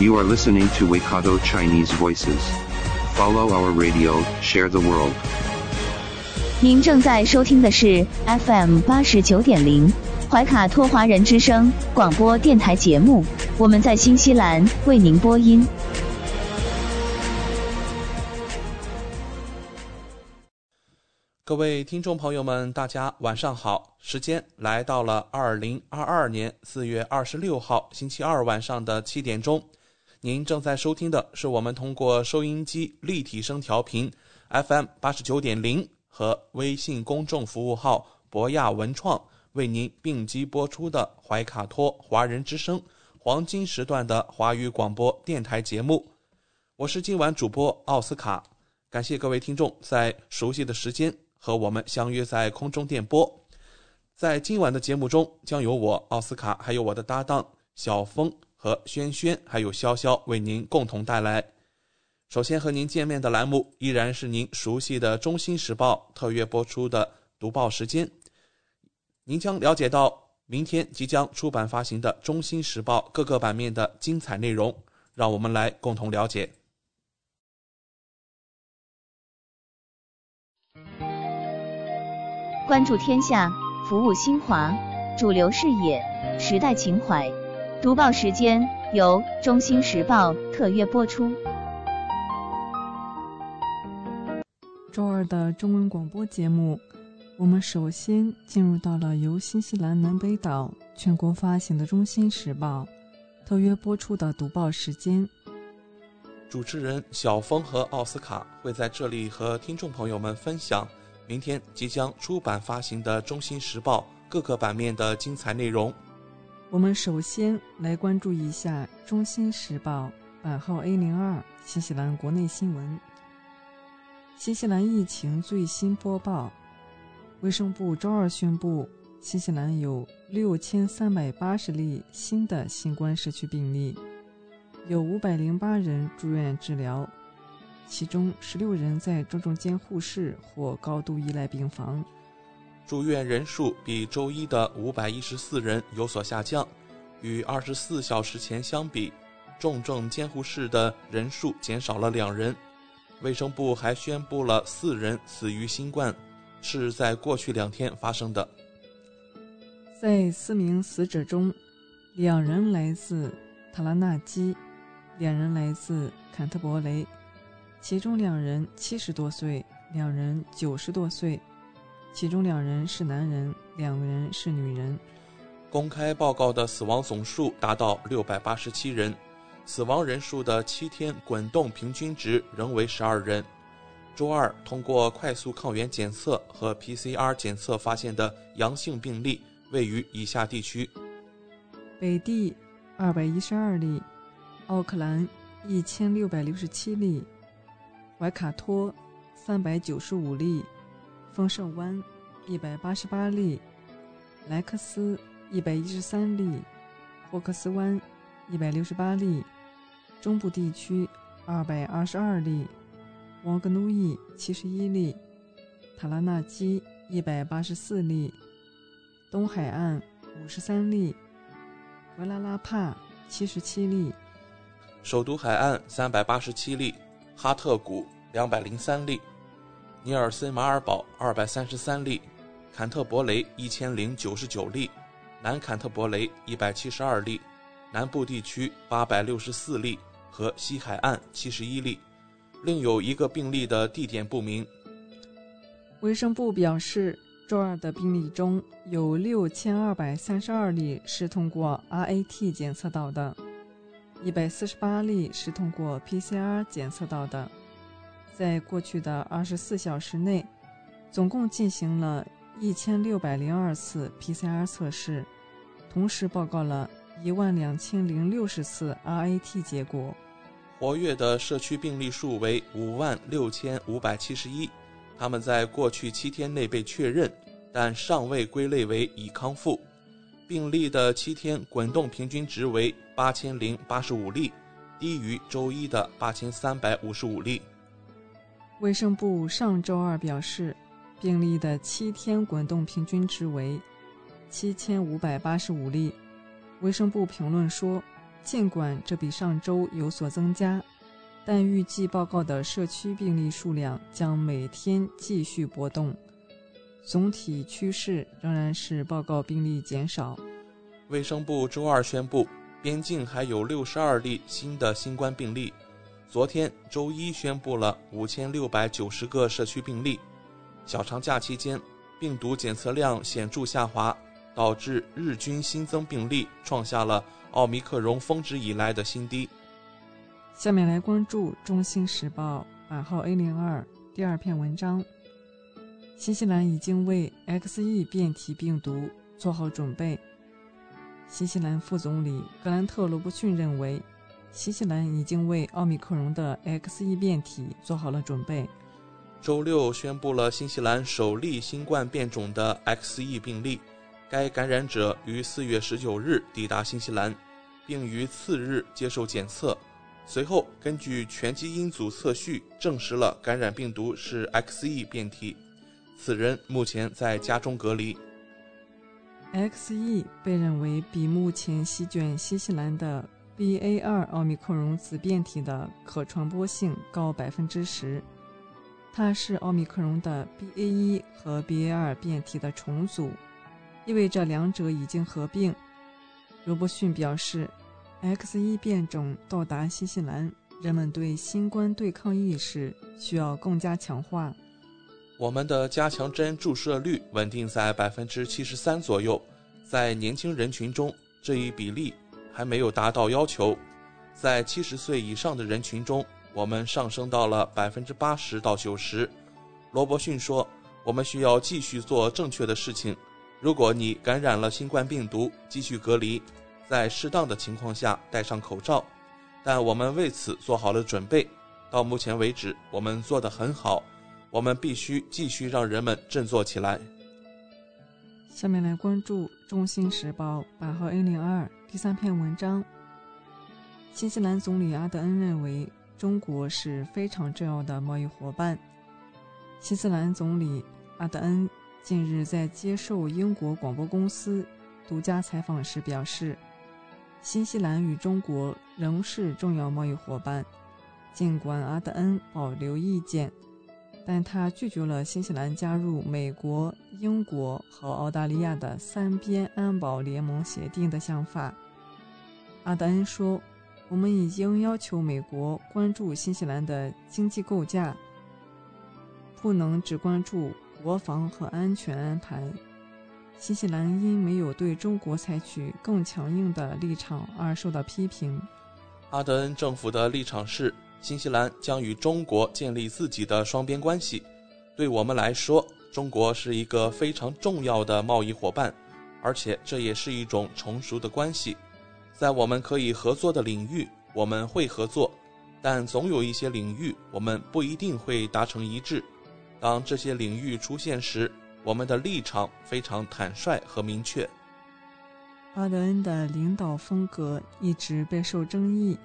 You are listening to Waikato Chinese Voices. Follow our radio, share the world. 您正在收听的是 FM 八十九点零怀卡托华人之声广播电台节目，我们在新西兰为您播音。各位听众朋友们，大家晚上好！时间来到了二零二二年四月二十六号星期二晚上的七点钟。您正在收听的是我们通过收音机立体声调频 FM 八十九点零和微信公众服务号博亚文创为您并机播出的怀卡托华人之声黄金时段的华语广播电台节目。我是今晚主播奥斯卡，感谢各位听众在熟悉的时间和我们相约在空中电波。在今晚的节目中，将由我奥斯卡还有我的搭档小峰和轩轩还有潇潇为您共同带来。首先和您见面的栏目依然是您熟悉的《中新时报》特约播出的读报时间。您将了解到明天即将出版发行的《中新时报》各个版面的精彩内容，让我们来共同了解。关注天下，服务新华，主流视野，时代情怀。读报时间由《中新时报》特约播出。周二的中文广播节目，我们首先进入到了由新西兰南北岛全国发行的《中新时报》特约播出的读报时间。主持人小峰和奥斯卡会在这里和听众朋友们分享明天即将出版发行的《中新时报》各个版面的精彩内容。我们首先来关注一下《中新时报》版号 A 零二新西兰国内新闻。新西兰疫情最新播报：卫生部周二宣布，新西兰有六千三百八十例新的新冠社区病例，有五百零八人住院治疗，其中十六人在重症监护室或高度依赖病房。住院人数比周一的五百一十四人有所下降，与二十四小时前相比，重症监护室的人数减少了两人。卫生部还宣布了四人死于新冠，是在过去两天发生的。在四名死者中，两人来自塔拉纳基，两人来自坎特伯雷，其中两人七十多岁，两人九十多岁，其中两人是男人，两个人是女人。公开报告的死亡总数达到六百八十七人。死亡人数的七天滚动平均值仍为十二人。周二，通过快速抗原检测和 PCR 检测发现的阳性病例位于以下地区：北地二百一十二例，奥克兰一千六百六十七例，怀卡托三百九十五例，丰盛湾一百八十八例，莱克斯一百一十三例，霍克斯湾一百六十八例。中部地区二百二十二例，王格努伊七十一例，塔拉纳基一百八十四例，东海岸五十三例，格拉拉帕七十七例，首都海岸三百八十七例，哈特谷两百零三例，尼尔森马尔堡二百三十三例，坎特伯雷一千零九十九例，南坎特伯雷一百七十二例，南部地区八百六十四例。和西海岸七十一例，另有一个病例的地点不明。卫生部表示，周二的病例中有六千二百三十二例是通过 RAT 检测到的，一百四十八例是通过 PCR 检测到的。在过去的二十四小时内，总共进行了一千六百零二次 PCR 测试，同时报告了一万两千零六十次 RAT 结果。活跃的社区病例数为五万六千五百七十一，他们在过去七天内被确认，但尚未归类为已康复。病例的七天滚动平均值为八千零八十五例，低于周一的八千三百五十五例。卫生部上周二表示，病例的七天滚动平均值为七千五百八十五例。卫生部评论说，尽管这比上周有所增加，但预计报告的社区病例数量将每天继续波动。总体趋势仍然是报告病例减少。卫生部周二宣布，边境还有六十二例新的新冠病例。昨天周一宣布了五千六百九十个社区病例。小长假期间，病毒检测量显著下滑，导致日均新增病例创下了奥密克戎峰值以来的新低。下面来关注《中新时报》版号 A 零二第二篇文章。新西兰已经为 XE 变体病毒做好准备。新西兰副总理格兰特·罗伯逊认为，新西兰已经为奥密克戎的 XE 变体做好了准备。周六宣布了新西兰首例新冠变种的 XE 病例，该感染者于四月十九日抵达新西兰，并于次日接受检测，随后根据全基因组测序证实了感染病毒是 XE 变体。此人目前在家中隔离。XE 被认为比目前席卷新西兰的 BA.2 奥密克戎子变体的可传播性高百分之十。它是奥密克戎的 BA.1 和 BA.2 变体的重组，意味着两者已经合并。罗伯逊表示，X 一变种到达新西兰，人们对新冠对抗意识需要更加强化。我们的加强针注射率稳定在百分之七十三左右，在年轻人群中，这一比例还没有达到要求。在七十岁以上的人群中，我们上升到了百分之八十到九十。罗伯逊说：“我们需要继续做正确的事情。如果你感染了新冠病毒，继续隔离，在适当的情况下戴上口罩。但我们为此做好了准备。到目前为止，我们做得很好。”我们必须继续让人们振作起来。下面来关注《中新时报》版号 A 零二第三篇文章。新西兰总理阿德恩认为，中国是非常重要的贸易伙伴。新西兰总理阿德恩近日在接受英国广播公司独家采访时表示，新西兰与中国仍是重要贸易伙伴。尽管阿德恩保留意见。但他拒绝了新西兰加入美国、英国和澳大利亚的三边安保联盟协定的想法。阿德恩说：“我们已经要求美国关注新西兰的经济构架，不能只关注国防和安全安排。新西兰因没有对中国采取更强硬的立场而受到批评。”阿德恩政府的立场是。新西兰将与中国建立自己的双边关系。对我们来说，中国是一个非常重要的贸易伙伴，而且这也是一种成熟的关系。在我们可以合作的领域，我们会合作，但总有一些领域我们不一定会达成一致。当这些领域出现时，我们的立场非常坦率和明确。巴德恩的领导风格一直备受争议，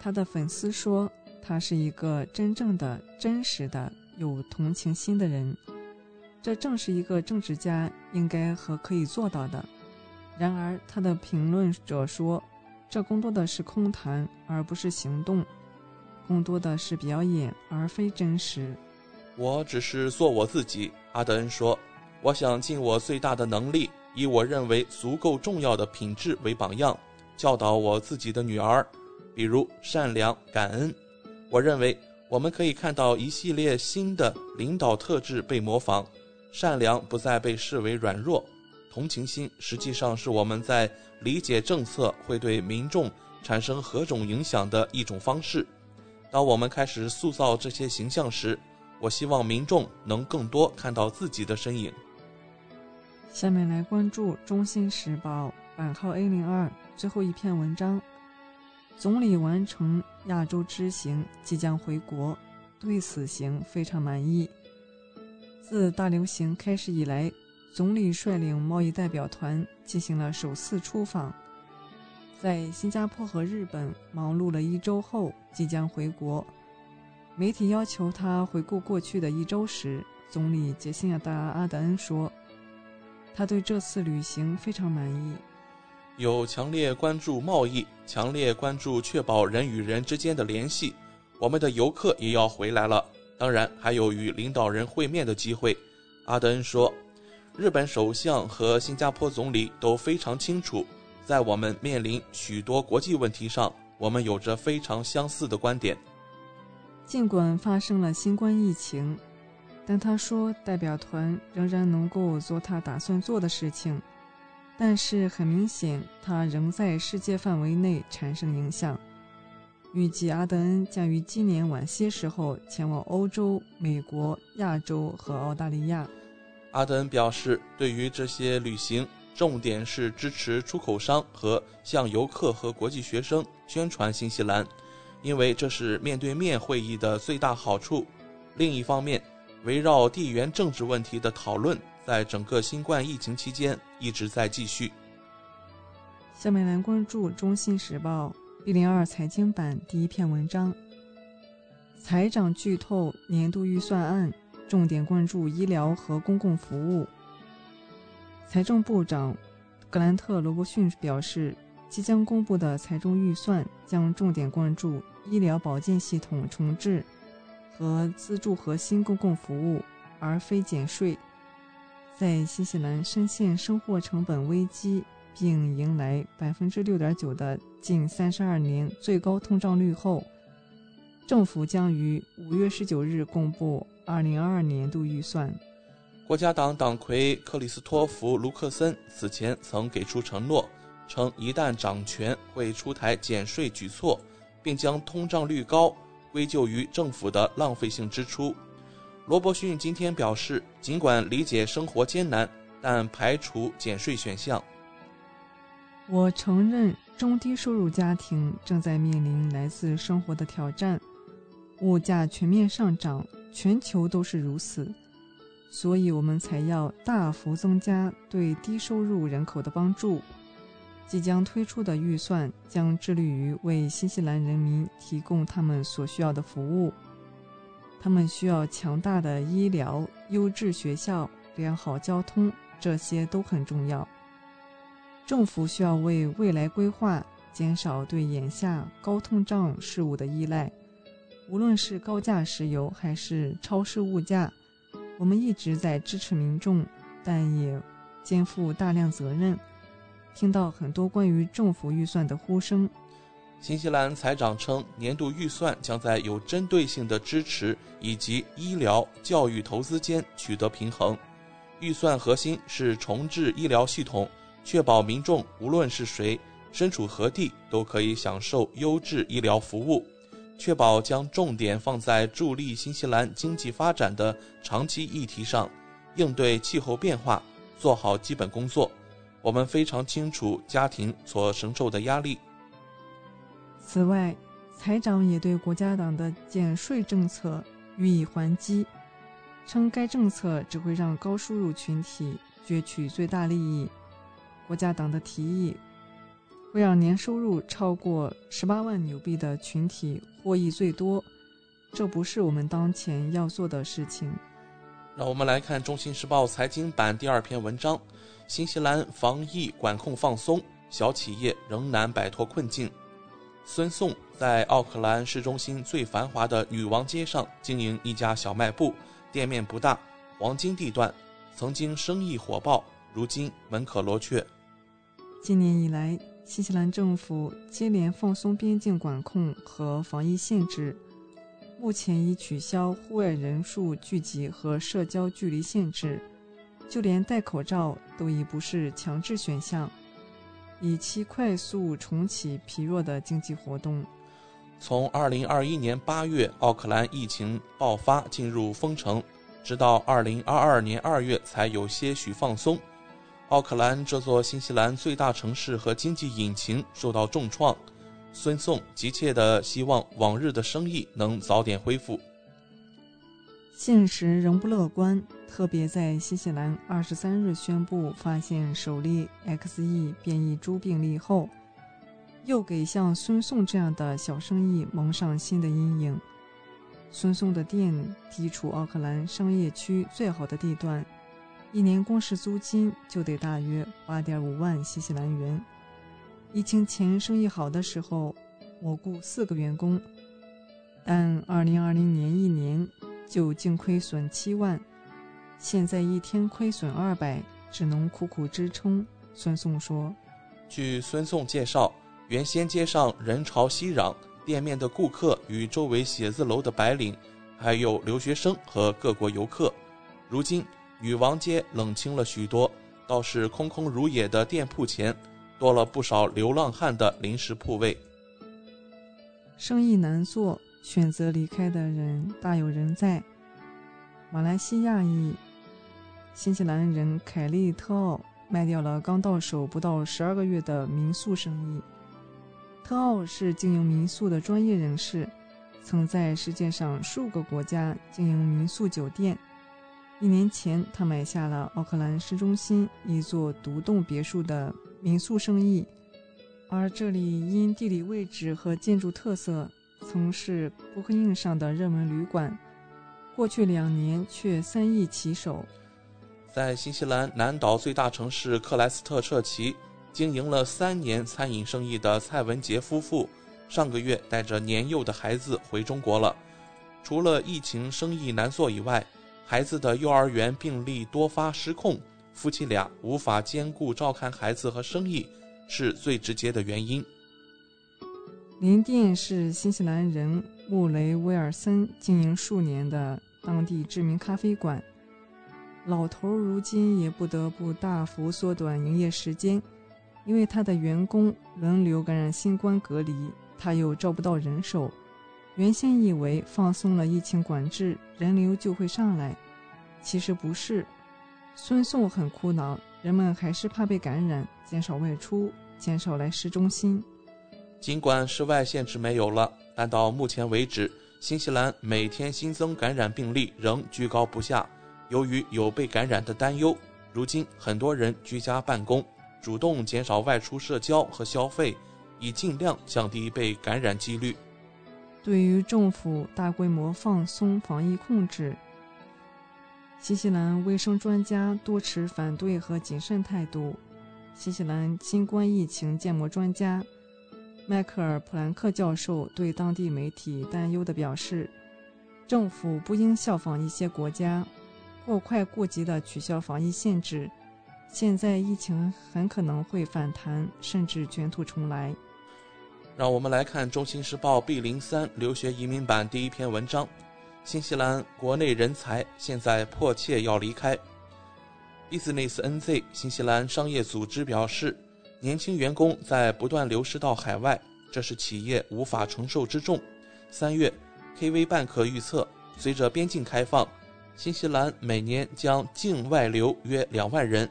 他的粉丝说。他是一个真正的、真实的、有同情心的人，这正是一个政治家应该和可以做到的。然而，他的评论者说，这更多的是空谈，而不是行动，更多的是表演，而非真实。我只是做我自己，阿德恩说。我想尽我最大的能力，以我认为足够重要的品质为榜样，教导我自己的女儿，比如善良、感恩。我认为我们可以看到一系列新的领导特质被模仿，善良不再被视为软弱，同情心实际上是我们在理解政策会对民众产生何种影响的一种方式。当我们开始塑造这些形象时，我希望民众能更多看到自己的身影。下面来关注《中心时报》版号 A 零二最后一篇文章：总理完成亚洲之行，即将回国，对此行非常满意。自大流行开始以来，总理率领贸易代表团进行了首次出访，在新加坡和日本忙碌了一周后，即将回国。媒体要求他回顾过去的一周时，总理杰西亚达·阿德恩说：“他对这次旅行非常满意。”有强烈关注贸易，强烈关注确保人与人之间的联系。我们的游客也要回来了，当然还有与领导人会面的机会。阿德恩说：“日本首相和新加坡总理都非常清楚，在我们面临许多国际问题上，我们有着非常相似的观点。”尽管发生了新冠疫情，但他说代表团仍然能够做他打算做的事情。但是很明显，他仍在世界范围内产生影响。预计阿德恩将于今年晚些时候前往欧洲、美国、亚洲和澳大利亚。阿德恩表示，对于这些旅行，重点是支持出口商和向游客和国际学生宣传新西兰，因为这是面对面会议的最大好处。另一方面，围绕地缘政治问题的讨论。在整个新冠疫情期间一直在继续。下面来关注《中新时报》一零二财经版第一篇文章：财长剧透年度预算案，重点关注医疗和公共服务。财政部长格兰特·罗伯逊表示，即将公布的财政预算将重点关注医疗保健系统重置和资助核心公共服务，而非减税。在新西兰深陷生活成本危机，并迎来百分之六点九的近三十二年最高通胀率后，政府将于五月十九日公布二零二二年度预算。国家党党魁克里斯托弗·卢克森此前曾给出承诺，称一旦掌权会出台减税举措，并将通胀率高归咎于政府的浪费性支出。罗伯逊今天表示，尽管理解生活艰难，但排除减税选项。我承认中低收入家庭正在面临来自生活的挑战，物价全面上涨，全球都是如此，所以我们才要大幅增加对低收入人口的帮助。即将推出的预算将致力于为新西兰人民提供他们所需要的服务。他们需要强大的医疗、优质学校、良好交通，这些都很重要。政府需要为未来规划，减少对眼下高通胀事物的依赖。无论是高价石油还是超市物价，我们一直在支持民众，但也肩负大量责任。听到很多关于政府预算的呼声。新西兰财长称，年度预算将在有针对性的支持以及医疗、教育投资间取得平衡。预算核心是重置医疗系统，确保民众无论是谁、身处何地都可以享受优质医疗服务，确保将重点放在助力新西兰经济发展的长期议题上，应对气候变化，做好基本工作。我们非常清楚家庭所承受的压力。此外，财长也对国家党的减税政策予以还击，称该政策只会让高收入群体攫取最大利益。国家党的提议会让年收入超过十八万纽币的群体获益最多，这不是我们当前要做的事情。让我们来看《中新时报》财经版第二篇文章：新西兰防疫管控放松，小企业仍难摆脱困境。孙颂在奥克兰市中心最繁华的女王街上经营一家小卖部，店面不大，黄金地段，曾经生意火爆，如今门可罗雀。今年以来，新西兰政府接连放松边境管控和防疫限制，目前已取消户外人数聚集和社交距离限制，就连戴口罩都已不是强制选项。以期快速重启疲弱的经济活动。从2021年8月奥克兰疫情爆发进入封城，直到2022年2月才有些许放松。奥克兰这座新西兰最大城市和经济引擎受到重创，孙颂急切地希望往日的生意能早点恢复。现实仍不乐观，特别在新西兰二十三日宣布发现首例 XE 变异株病例后，又给像孙颂这样的小生意蒙上新的阴影。孙颂的店地处奥克兰商业区最好的地段，一年光是租金就得大约八点五万新西兰元。疫情前生意好的时候，我雇四个员工，但二零二零年一年。就净亏损七万，现在一天亏损二百，只能苦苦支撑。孙颂说：“据孙颂介绍，原先街上人潮熙攘，店面的顾客与周围写字楼的白领，还有留学生和各国游客。如今女王街冷清了许多，倒是空空如也的店铺前，多了不少流浪汉的临时铺位。生意难做。”选择离开的人大有人在。马来西亚裔新西兰人凯利特奥卖掉了刚到手不到十二个月的民宿生意。特奥是经营民宿的专业人士，曾在世界上数个国家经营民宿酒店。一年前，他买下了奥克兰市中心一座独栋别墅的民宿生意，而这里因地理位置和建筑特色。曾是 Booking 上的热门旅馆，过去两年却三易其手。在新西兰南岛最大城市克莱斯特彻奇经营了三年餐饮生意的蔡文杰夫妇，上个月带着年幼的孩子回中国了。除了疫情生意难做以外，孩子的幼儿园病例多发失控，夫妻俩无法兼顾照看孩子和生意，是最直接的原因。林店是新西兰人穆雷威尔森经营数年的当地知名咖啡馆。老头如今也不得不大幅缩短营业时间，因为他的员工轮流感染新冠隔离，他又招不到人手。原先以为放松了疫情管制，人流就会上来，其实不是。孙颂很苦恼，人们还是怕被感染，减少外出，减少来市中心。尽管室外限制没有了，但到目前为止，新西兰每天新增感染病例仍居高不下。由于有被感染的担忧，如今很多人居家办公，主动减少外出社交和消费，以尽量降低被感染几率。对于政府大规模放松防疫控制，新西兰卫生专家多持反对和谨慎态度。新西兰新冠疫情建模专家。迈克尔·普兰克教授对当地媒体担忧地表示：“政府不应效仿一些国家，过快过急地取消防疫限制。现在疫情很可能会反弹，甚至卷土重来。”让我们来看《中新时报》B 零三留学移民版第一篇文章：新西兰国内人才现在迫切要离开。Business NZ 新西兰商业组织表示。年轻员工在不断流失到海外，这是企业无法承受之重。三月，KV 办可预测，随着边境开放，新西兰每年将境外流约两万人。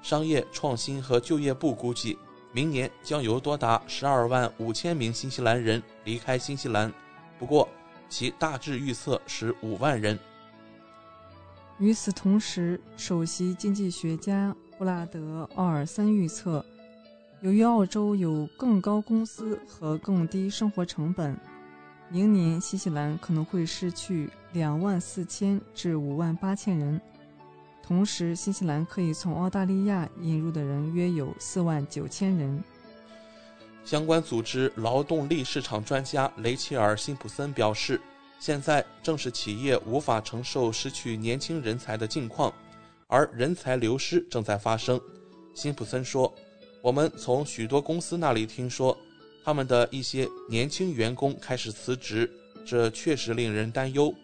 商业创新和就业部估计，明年将有多达十二万五千名新西兰人离开新西兰，不过其大致预测是五万人。与此同时，首席经济学家布拉德·奥尔森预测。由于澳洲有更高工资和更低生活成本，明年新西兰可能会失去两万四千至五万八千人。同时，新西兰可以从澳大利亚引入的人约有四万九千人。相关组织劳动力市场专家雷切尔·辛普森表示：“现在正是企业无法承受失去年轻人才的境况，而人才流失正在发生。”辛普森说。我们从许多公司那里听说，他们的一些年轻员工开始辞职，这确实令人担忧。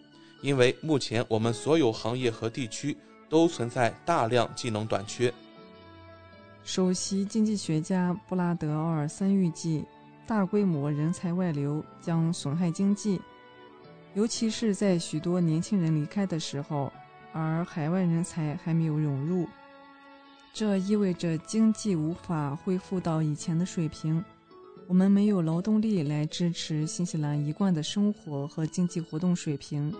因为目前我们所有行业和地区都存在大量技能短缺。首席经济学家布拉德·奥尔森预计，大规模人才外流将损害经济，尤其是在许多年轻人离开的时候，而海外人才还没有涌入。这意味着经济无法恢复到以前的水平，我们没有劳动力来支持新西兰一贯的生活和经济活动水平。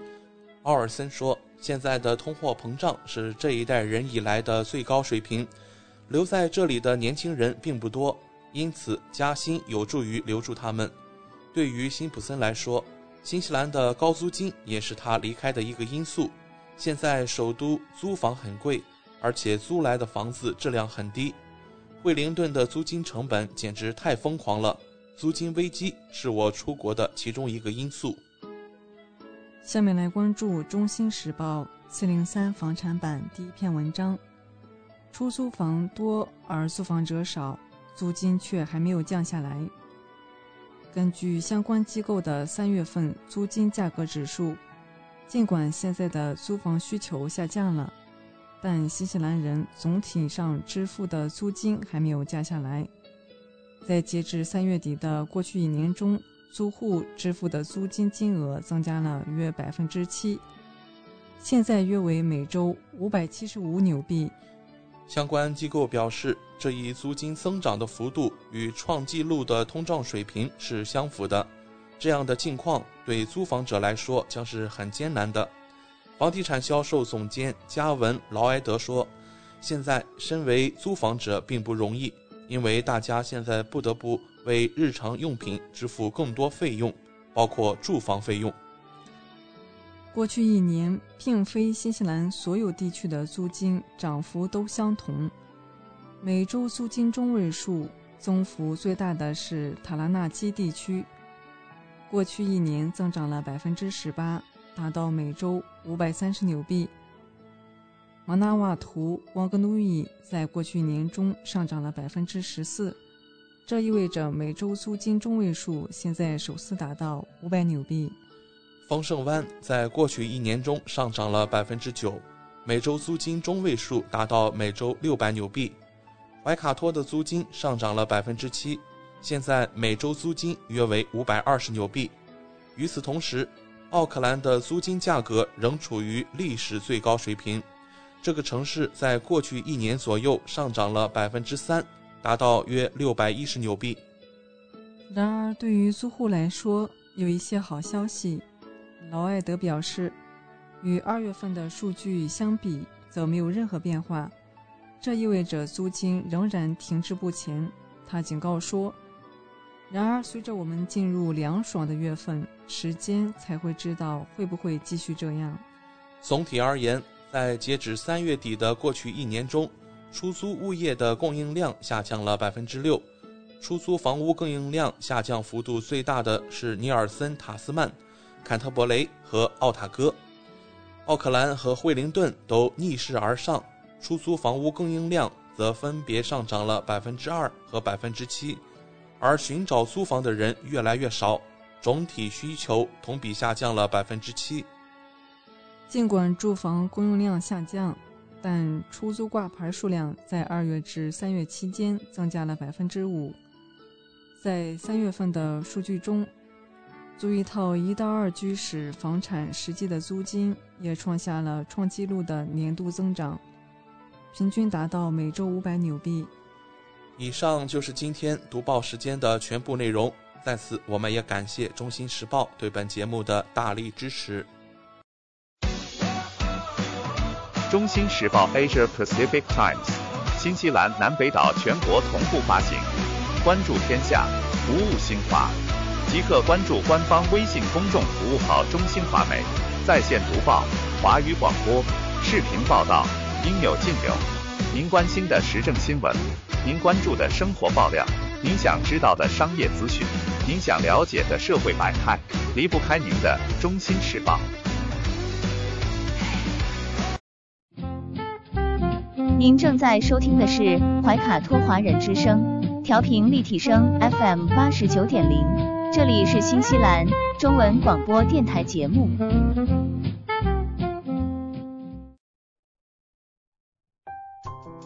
奥尔森说：“现在的通货膨胀是这一代人以来的最高水平，留在这里的年轻人并不多，因此加薪有助于留住他们。对于辛普森来说，新西兰的高租金也是他离开的一个因素。现在首都租房很贵，而且租来的房子质量很低。”惠灵顿的租金成本简直太疯狂了，租金危机是我出国的其中一个因素。下面来关注《中新时报》四零三房产版第一篇文章：出租房多而租房者少，租金却还没有降下来。根据相关机构的三月份租金价格指数，尽管现在的租房需求下降了。但新西兰人总体上支付的租金还没有降下来。在截至三月底的过去一年中，租户支付的租金金额增加了约百分之七，现在约为每周五百七十五纽币。相关机构表示，这一租金增长的幅度与创纪录的通胀水平是相符的。这样的境况对租房者来说将是很艰难的。房地产销售总监加文·劳埃德说：“现在身为租房者并不容易，因为大家现在不得不为日常用品支付更多费用，包括住房费用。过去一年，并非新西兰所有地区的租金涨幅都相同。每周租金中位数增幅最大的是塔拉纳基地区，过去一年增长了百分之十八。”达到每周五百三十纽币。马纳瓦图旺格努伊在过去年中上涨了百分之十四，这意味着每周租金中位数现在首次达到五百纽币。丰盛湾在过去一年中上涨了百分之九，每周租金中位数达到每周六百纽币。怀卡托的租金上涨了百分之七，现在每周租金约为五百二十纽币。与此同时，奥克兰的租金价格仍处于历史最高水平，这个城市在过去一年左右上涨了百分之三，达到约六百一十纽币。然而，对于租户来说，有一些好消息。劳埃德表示，与二月份的数据相比，则没有任何变化，这意味着租金仍然停滞不前。他警告说。然而，随着我们进入凉爽的月份，时间才会知道会不会继续这样。总体而言，在截止三月底的过去一年中，出租物业的供应量下降了百分之六。出租房屋供应量下降幅度最大的是尼尔森、塔斯曼、坎特伯雷和奥塔哥。奥克兰和惠灵顿都逆势而上，出租房屋供应量则分别上涨了百分之二和百分之七。而寻找租房的人越来越少，总体需求同比下降了百分之七。尽管住房供应量下降，但出租挂牌数量在二月至三月期间增加了百分之五。在三月份的数据中，租一套一到二居室房产实际的租金也创下了创纪录的年度增长，平均达到每周五百纽币。以上就是今天读报时间的全部内容。在此，我们也感谢《中新时报》对本节目的大力支持。《中新时报 Asia Pacific Times》，新西兰南北岛全国同步发行。关注天下，服务新华，即刻关注官方微信公众服务号“中新华媒”，在线读报、华语广播、视频报道，应有尽有。您关心的时政新闻。您关注的生活爆料，您想知道的商业资讯，您想了解的社会百态，离不开您的《中心时报》。您正在收听的是怀卡托华人之声，调频立体声 FM 八十九点零，这里是新西兰中文广播电台节目。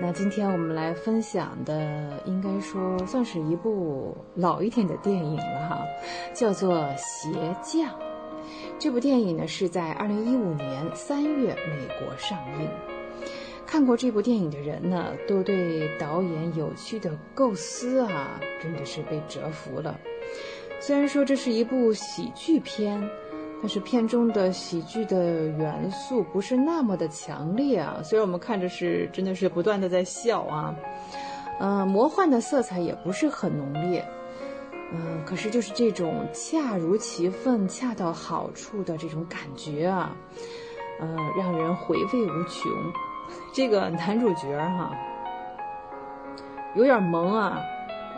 那今天我们来分享的，应该说算是一部老一点的电影了哈，叫做《鞋匠》。这部电影呢是在二零一五年三月美国上映。看过这部电影的人呢，都对导演有趣的构思啊，真的是被折服了。虽然说这是一部喜剧片。但是片中的喜剧的元素不是那么的强烈啊，虽然我们看着是真的是不断的在笑啊，嗯，魔幻的色彩也不是很浓烈，嗯，可是就是这种恰如其分、恰到好处的这种感觉啊，嗯，让人回味无穷。这个男主角哈，有点萌啊，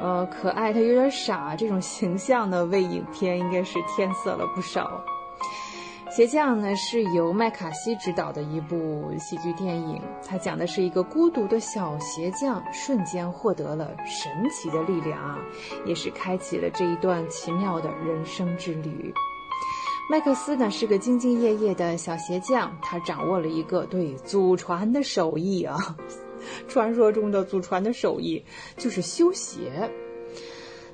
呃，可爱，他有点傻，这种形象呢，为影片应该是添色了不少。鞋匠呢是由麦卡锡执导的一部喜剧电影，它讲的是一个孤独的小鞋匠瞬间获得了神奇的力量啊，也是开启了这一段奇妙的人生之旅。麦克斯呢是个兢兢业业的小鞋匠，他掌握了一个对祖传的手艺啊，传说中的祖传的手艺就是修鞋。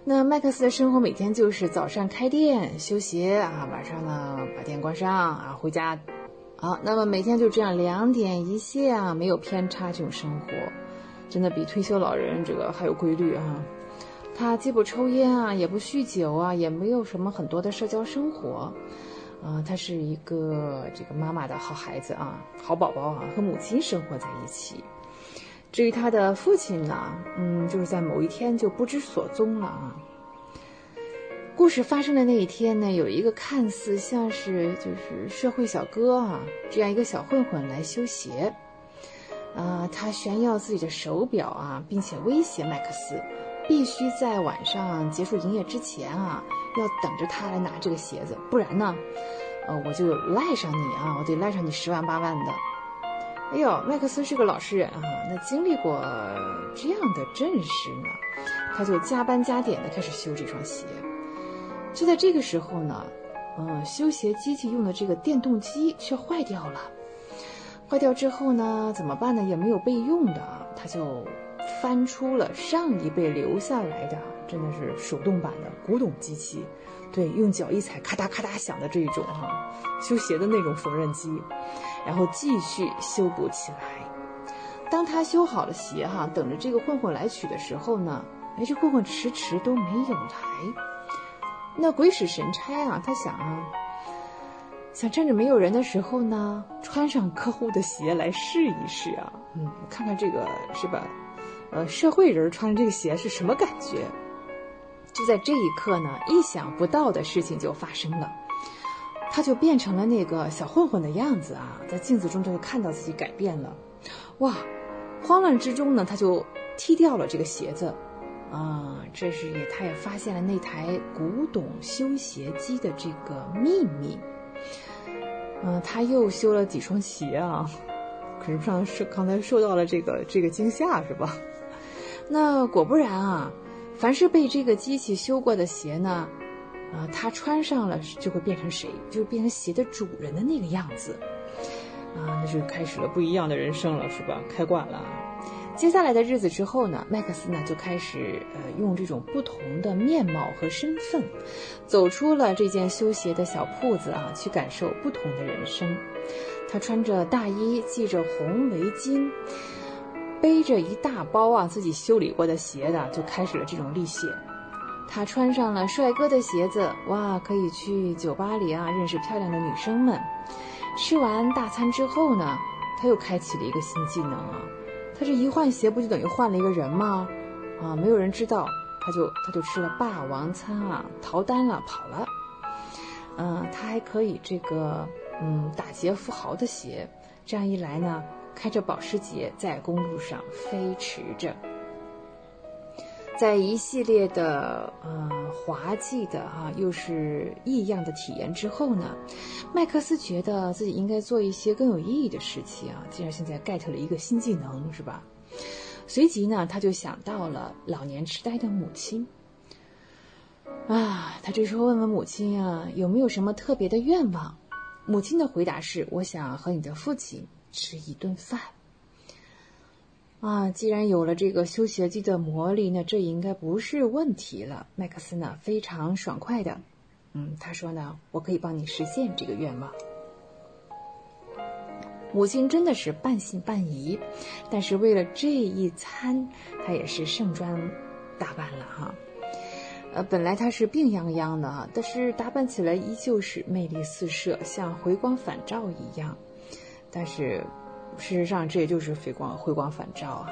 那麦克斯的生活每天就是早上开店修鞋啊，晚上呢把店关上啊，回家，啊，那么每天就这样两点一线啊，没有偏差这种生活，真的比退休老人这个还有规律啊。他既不抽烟啊，也不酗酒啊，也没有什么很多的社交生活，啊，他是一个这个妈妈的好孩子啊，好宝宝啊，和母亲生活在一起。至于他的父亲呢，嗯，就是在某一天就不知所踪了啊。故事发生的那一天呢，有一个看似像是就是社会小哥啊这样一个小混混来修鞋，啊，他炫耀自己的手表啊，并且威胁麦克斯，必须在晚上结束营业之前啊，要等着他来拿这个鞋子，不然呢，呃，我就赖上你啊，我得赖上你十万八万的。哎呦，麦克斯是个老实人啊，那经历过这样的阵势呢，他就加班加点的开始修这双鞋。就在这个时候呢，嗯，修鞋机器用的这个电动机却坏掉了。坏掉之后呢，怎么办呢？也没有备用的，他就翻出了上一辈留下来的，真的是手动版的古董机器，对，用脚一踩咔嗒咔嗒响的这一种哈，修鞋的那种缝纫机。然后继续修补起来。当他修好了鞋哈，等着这个混混来取的时候呢，哎，这混混迟迟都没有来。那鬼使神差啊，他想啊，想趁着没有人的时候呢，穿上客户的鞋来试一试啊，嗯，看看这个是吧？呃，社会人穿这个鞋是什么感觉？就在这一刻呢，意想不到的事情就发生了。他就变成了那个小混混的样子啊，在镜子中他就看到自己改变了，哇！慌乱之中呢，他就踢掉了这个鞋子，啊，这是也他也发现了那台古董修鞋机的这个秘密，嗯，他又修了几双鞋啊，可是不知道是刚才受到了这个这个惊吓是吧？那果不然啊，凡是被这个机器修过的鞋呢。啊，他穿上了就会变成谁？就变成鞋的主人的那个样子，啊，那就开始了不一样的人生了，是吧？开挂了。接下来的日子之后呢，麦克斯呢就开始呃用这种不同的面貌和身份，走出了这间修鞋的小铺子啊，去感受不同的人生。他穿着大衣，系着红围巾，背着一大包啊自己修理过的鞋的，就开始了这种历险。他穿上了帅哥的鞋子，哇，可以去酒吧里啊认识漂亮的女生们。吃完大餐之后呢，他又开启了一个新技能啊。他这一换鞋，不就等于换了一个人吗？啊，没有人知道，他就他就吃了霸王餐啊，逃单了，跑了。嗯，他还可以这个嗯打劫富豪的鞋，这样一来呢，开着保时捷在公路上飞驰着。在一系列的呃滑稽的哈、又是异样的体验之后呢，麦克斯觉得自己应该做一些更有意义的事情啊。既然现在 get 了一个新技能，是吧？随即呢，他就想到了老年痴呆的母亲。啊，他这时候问问母亲啊，有没有什么特别的愿望？母亲的回答是：我想和你的父亲吃一顿饭。啊，既然有了这个修鞋机的魔力，那这应该不是问题了。麦克斯呢，非常爽快的，嗯，他说呢，我可以帮你实现这个愿望。母亲真的是半信半疑，但是为了这一餐，她也是盛装打扮了哈。呃，本来她是病殃殃的哈，但是打扮起来依旧是魅力四射，像回光返照一样。但是，事实上这也就是回光回光返照哈。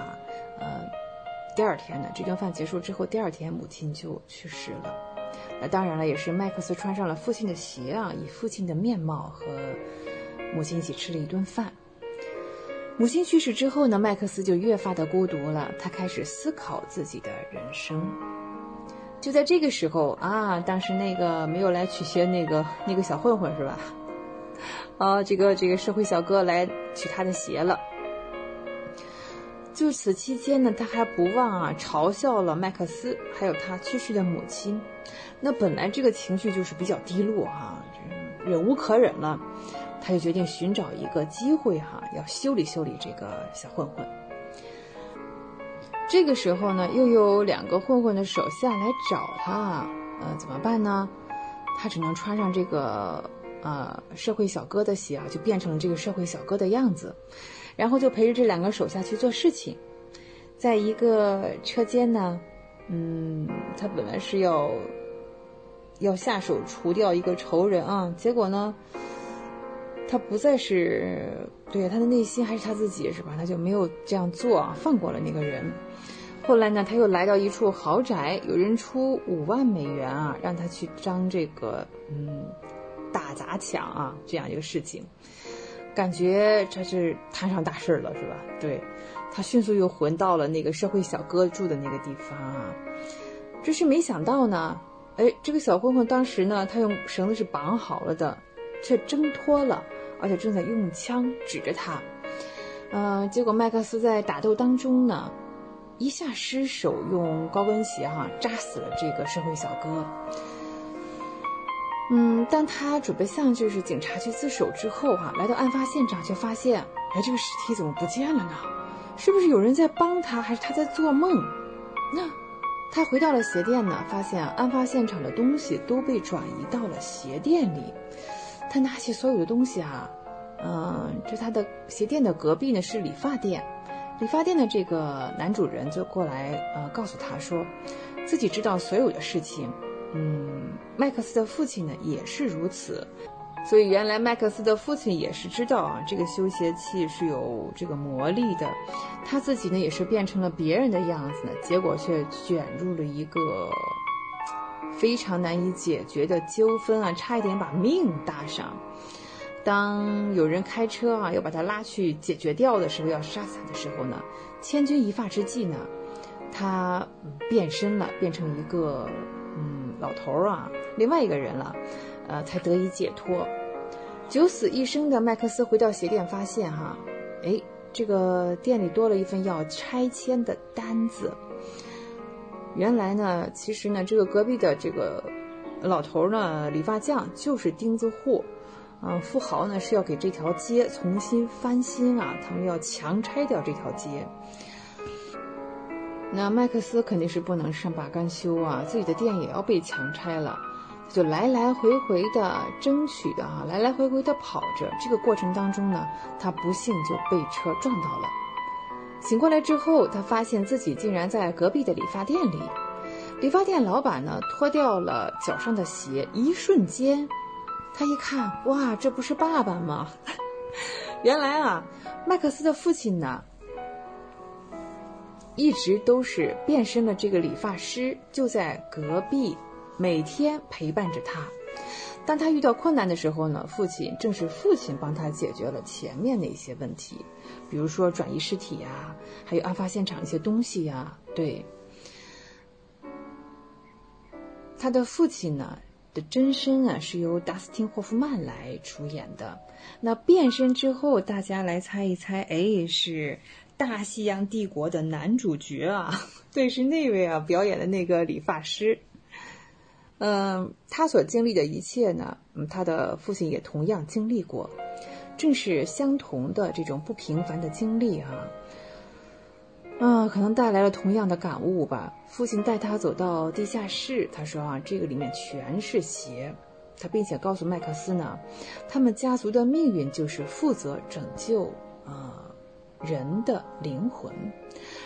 呃，第二天呢，这顿饭结束之后，第二天母亲就去世了。那当然了，也是麦克斯穿上了父亲的鞋啊，以父亲的面貌和母亲一起吃了一顿饭。母亲去世之后呢，麦克斯就越发的孤独了，他开始思考自己的人生。就在这个时候啊，当时那个没有来取鞋那个那个小混混是吧？啊，这个这个社会小哥来取他的鞋了。就此期间呢，他还不忘啊嘲笑了麦克斯，还有他去世的母亲。那本来这个情绪就是比较低落哈、忍无可忍了，他就决定寻找一个机会哈、要修理修理这个小混混。这个时候呢，又有两个混混的手下来找他，呃，怎么办呢？他只能穿上这个呃社会小哥的鞋啊，就变成了这个社会小哥的样子，然后就陪着这两个手下去做事情。在一个车间呢，嗯，他本来是要要下手除掉一个仇人啊，结果呢，他不再是对他的内心还是他自己是吧？他就没有这样做啊，放过了那个人。后来呢，他又来到一处豪宅，有人出五万美元啊，让他去张这个嗯打砸抢啊这样一个事情，感觉这是摊上大事了是吧？对，他迅速又混到了那个社会小哥住的那个地方啊，只是没想到呢，哎，这个小混混当时呢，他用绳子是绑好了的，却挣脱了，而且正在用枪指着他，呃，结果麦克斯在打斗当中呢。一下失手，用高跟鞋哈、扎死了这个社会小哥。嗯，当他准备向就是警察去自首之后哈、来到案发现场，却发现，哎，这个尸体怎么不见了呢？是不是有人在帮他，还是他在做梦？那他回到了鞋店呢，发现案发现场的东西都被转移到了鞋店里。他拿起所有的东西啊，嗯，这他的鞋店的隔壁呢是理发店。理发店的这个男主人就过来，呃，告诉他说，自己知道所有的事情。嗯，麦克斯的父亲呢也是如此，所以原来麦克斯的父亲也是知道啊，这个修鞋器是有这个魔力的。他自己呢也是变成了别人的样子呢，结果却卷入了一个非常难以解决的纠纷啊，差一点把命搭上。当有人开车啊，要把他拉去解决掉的时候，要杀死他的时候呢，千钧一发之际呢，他变身了，变成一个嗯老头儿啊，另外一个人了，呃，才得以解脱。九死一生的麦克斯回到鞋店，发现哈，哎，这个店里多了一份要拆迁的单子。原来呢，其实呢，这个隔壁的这个老头呢，理发匠就是钉子户。啊，富豪呢是要给这条街重新翻新啊，他们要强拆掉这条街。那麦克斯肯定是不能善罢甘休啊，自己的店也要被强拆了，就来来回回的争取的啊，来来回回的跑着。这个过程当中呢，他不幸就被车撞到了。醒过来之后，他发现自己竟然在隔壁的理发店里。理发店老板呢脱掉了脚上的鞋，一瞬间。他一看，哇，这不是爸爸吗？原来啊，麦克斯的父亲呢，一直都是变身的这个理发师，就在隔壁，每天陪伴着他。当他遇到困难的时候呢，父亲正是父亲帮他解决了前面的一些问题，比如说转移尸体呀、还有案发现场一些东西呀、对。他的父亲呢的真身啊是由达斯汀霍夫曼来出演的。那变身之后，大家来猜一猜，哎，是大西洋帝国的男主角啊？对，是那位啊表演的那个理发师。嗯，他所经历的一切呢，嗯，他的父亲也同样经历过，正是相同的这种不平凡的经历啊，啊，可能带来了同样的感悟吧。父亲带他走到地下室，他说啊，这个里面全是邪，他并且告诉麦克斯呢，他们家族的命运就是负责拯救啊人的灵魂，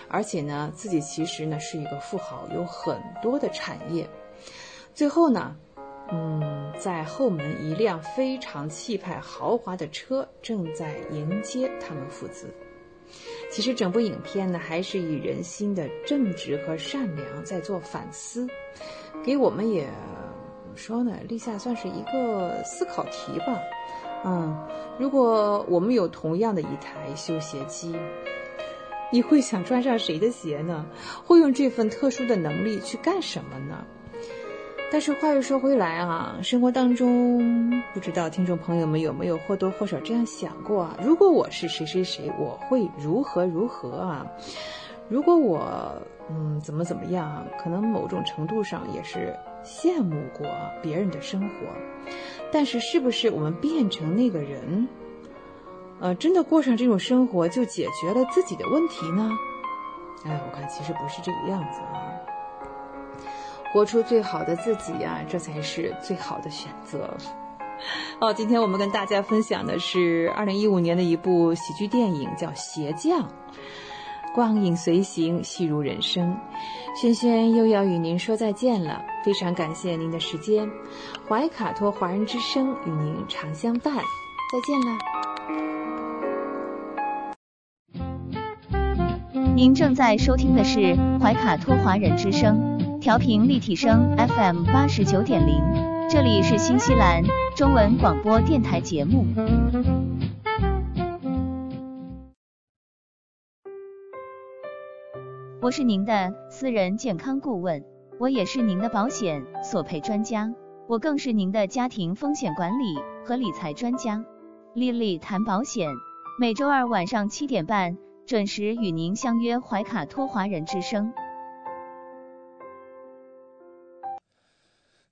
而且呢，自己其实呢是一个富豪，有很多的产业。最后呢，嗯，在后门一辆非常气派豪华的车正在迎接他们父子。其实整部影片呢，还是以人心的正直和善良在做反思，给我们也怎么说呢？立下算是一个思考题吧。嗯，如果我们有同样的一台修鞋机，你会想穿上谁的鞋呢？会用这份特殊的能力去干什么呢？但是话又说回来啊，生活当中不知道听众朋友们有没有或多或少这样想过啊？如果我是谁谁谁，我会如何如何啊？如果我嗯怎么怎么样啊，可能某种程度上也是羡慕过别人的生活。但是是不是我们变成那个人，呃，真的过上这种生活就解决了自己的问题呢？哎，我看其实不是这个样子啊。活出最好的自己呀，这才是最好的选择。哦，今天我们跟大家分享的是二零一五年的一部喜剧电影，叫《鞋匠》。光影随行，戏如人生。轩轩又要与您说再见了，非常感谢您的时间。怀卡托华人之声与您常相伴，再见了。您正在收听的是怀卡托华人之声。调频立体声 FM 八十九点零，这里是新西兰中文广播电台节目。我是您的私人健康顾问，我也是您的保险索赔专家，我更是您的家庭风险管理和理财专家。丽丽谈保险，每周二晚上七点半准时与您相约怀卡托华人之声。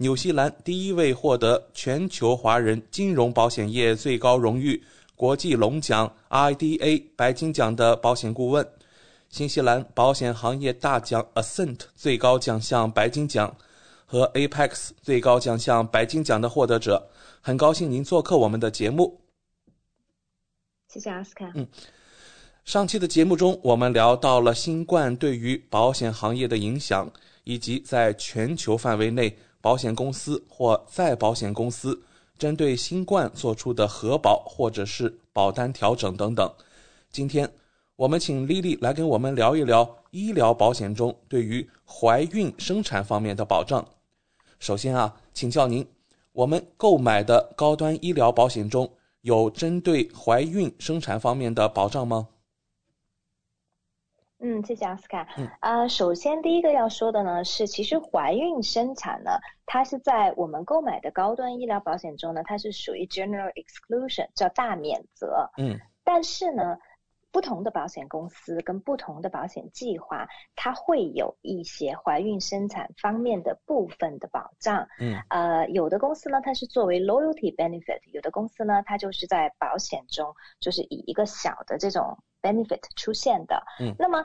纽西兰第一位获得全球华人金融保险业最高荣誉国际龙奖 IDA 白金奖的保险顾问，新西兰保险行业大奖 Ascent 最高奖项白金奖和 Apex 最高奖项白金奖的获得者，很高兴您做客我们的节目。谢谢阿斯卡。嗯，上期的节目中，我们聊到了新冠对于保险行业的影响，以及在全球范围内。保险公司或再保险公司针对新冠做出的核保或者是保单调整等等。今天我们请丽丽来跟我们聊一聊医疗保险中对于怀孕生产方面的保障。首先啊，请教您，我们购买的高端医疗保险中有针对怀孕生产方面的保障吗？嗯，谢谢奥斯卡。嗯，呃，首先第一个要说的呢是，其实怀孕生产呢，它是在我们购买的高端医疗保险中呢，它是属于 general exclusion，叫大免责。嗯，但是呢，不同的保险公司跟不同的保险计划，它会有一些怀孕生产方面的部分的保障。嗯，呃，有的公司呢，它是作为 loyalty benefit，有的公司呢，它就是在保险中，就是以一个小的这种。benefit 出现的，嗯，那么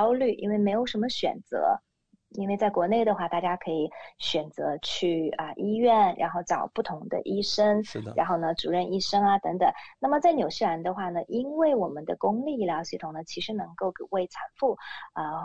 焦虑，因为没有什么选择。因为在国内的话，大家可以选择去啊医院，然后找不同的医生，是的。然后呢，主任医生啊等等。那么在纽西兰的话呢，因为我们的公立医疗系统呢，其实能够为产妇啊。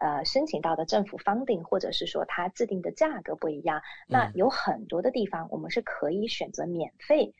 呃，申请到的政府 funding，或者是说它制定的价格不一样，那有很多的地方我们是可以选择免费。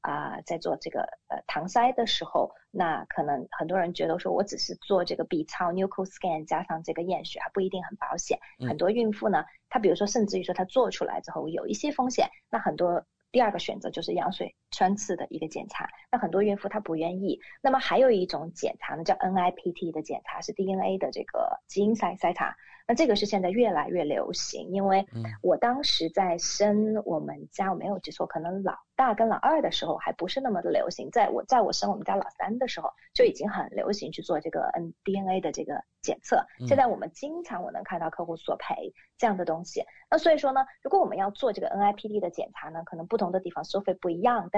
啊，在做这个呃搪塞的时候，那可能很多人觉得说我只是做这个 B 超 nuchal scan 加上这个验血还不一定很保险。很多孕妇呢，她比如说甚至于说她做出来之后有一些风险，那很多第二个选择就是羊水穿刺的一个检查。那很多孕妇她不愿意。那么还有一种检查呢，叫 NIPT 的检查，是 DNA 的这个基因筛筛查。那这个是现在越来越流行，因为我当时在生我们家，我没有记错，可能老大跟老二的时候还不是那么的流行，在我在我生我们家老三的时候就已经很流行去做这个 N DNA 的这个检测。现在我们经常我能看到客户索赔这样的东西。那所以说呢，如果我们要做这个 NIPT 的检查呢，可能不同的地方收费不一样，但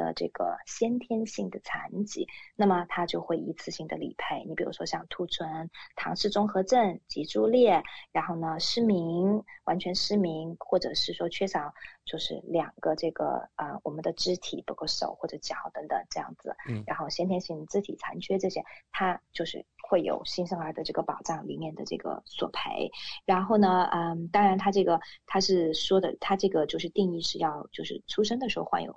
的这个先天性的残疾，那么它就会一次性的理赔。你比如说像兔唇、唐氏综合症、脊柱裂，然后呢失明、完全失明，或者是说缺少就是两个这个啊我们的肢体，包括手或者脚等等这样子。嗯。然后先天性肢体残缺这些，它就是会有新生儿的这个保障里面的这个索赔。然后呢，嗯，当然它这个它是说的，它这个就是定义是要就是出生的时候患有。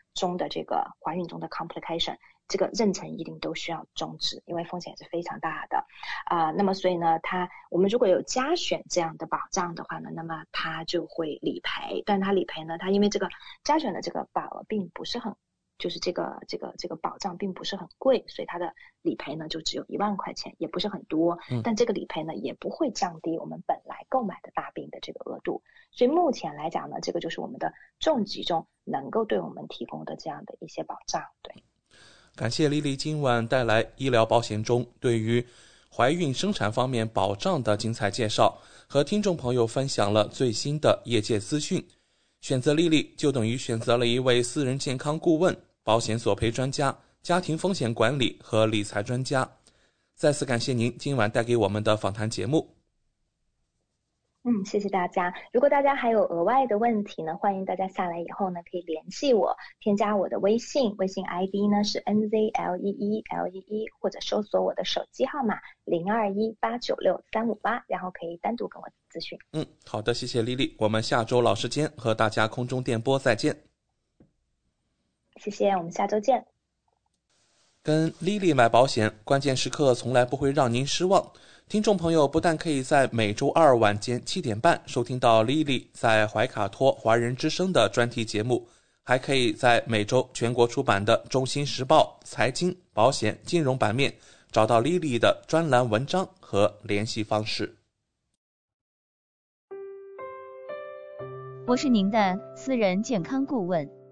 中的这个怀孕中的 complication。这个妊娠一定都需要终止，因为风险是非常大的啊。那么所以呢，它我们如果有加选这样的保障的话呢，那么它就会理赔。但它理赔呢，它因为这个加选的这个保额并不是很，就是这个这个这个保障并不是很贵，所以它的理赔呢就只有一万块钱，也不是很多。但这个理赔呢也不会降低我们本来购买的大病的这个额度。所以目前来讲呢，这个就是我们的重疾中能够对我们提供的这样的一些保障，对。感谢丽丽今晚带来医疗保险中对于怀孕生产方面保障的精彩介绍，和听众朋友分享了最新的业界资讯。选择丽丽就等于选择了一位私人健康顾问、保险索赔专家、家庭风险管理和理财专家。再次感谢您今晚带给我们的访谈节目。嗯，谢谢大家。如果大家还有额外的问题呢，欢迎大家下来以后呢可以联系我，添加我的微信，微信 ID 呢是 N Z L E E L E E，或者搜索我的手机号码零二一八九六三五八，然后可以单独跟我咨询。嗯，好的，谢谢丽丽，我们下周老时间和大家空中电波再见。谢谢，我们下周见。跟 Lily 买保险，关键时刻从来不会让您失望。听众朋友不但可以在每周二晚间七点半收听到 Lily 在怀卡托华人之声的专题节目，还可以在每周全国出版的《中新时报》财经、保险、金融版面找到 Lily 的专栏文章和联系方式。我是您的私人健康顾问，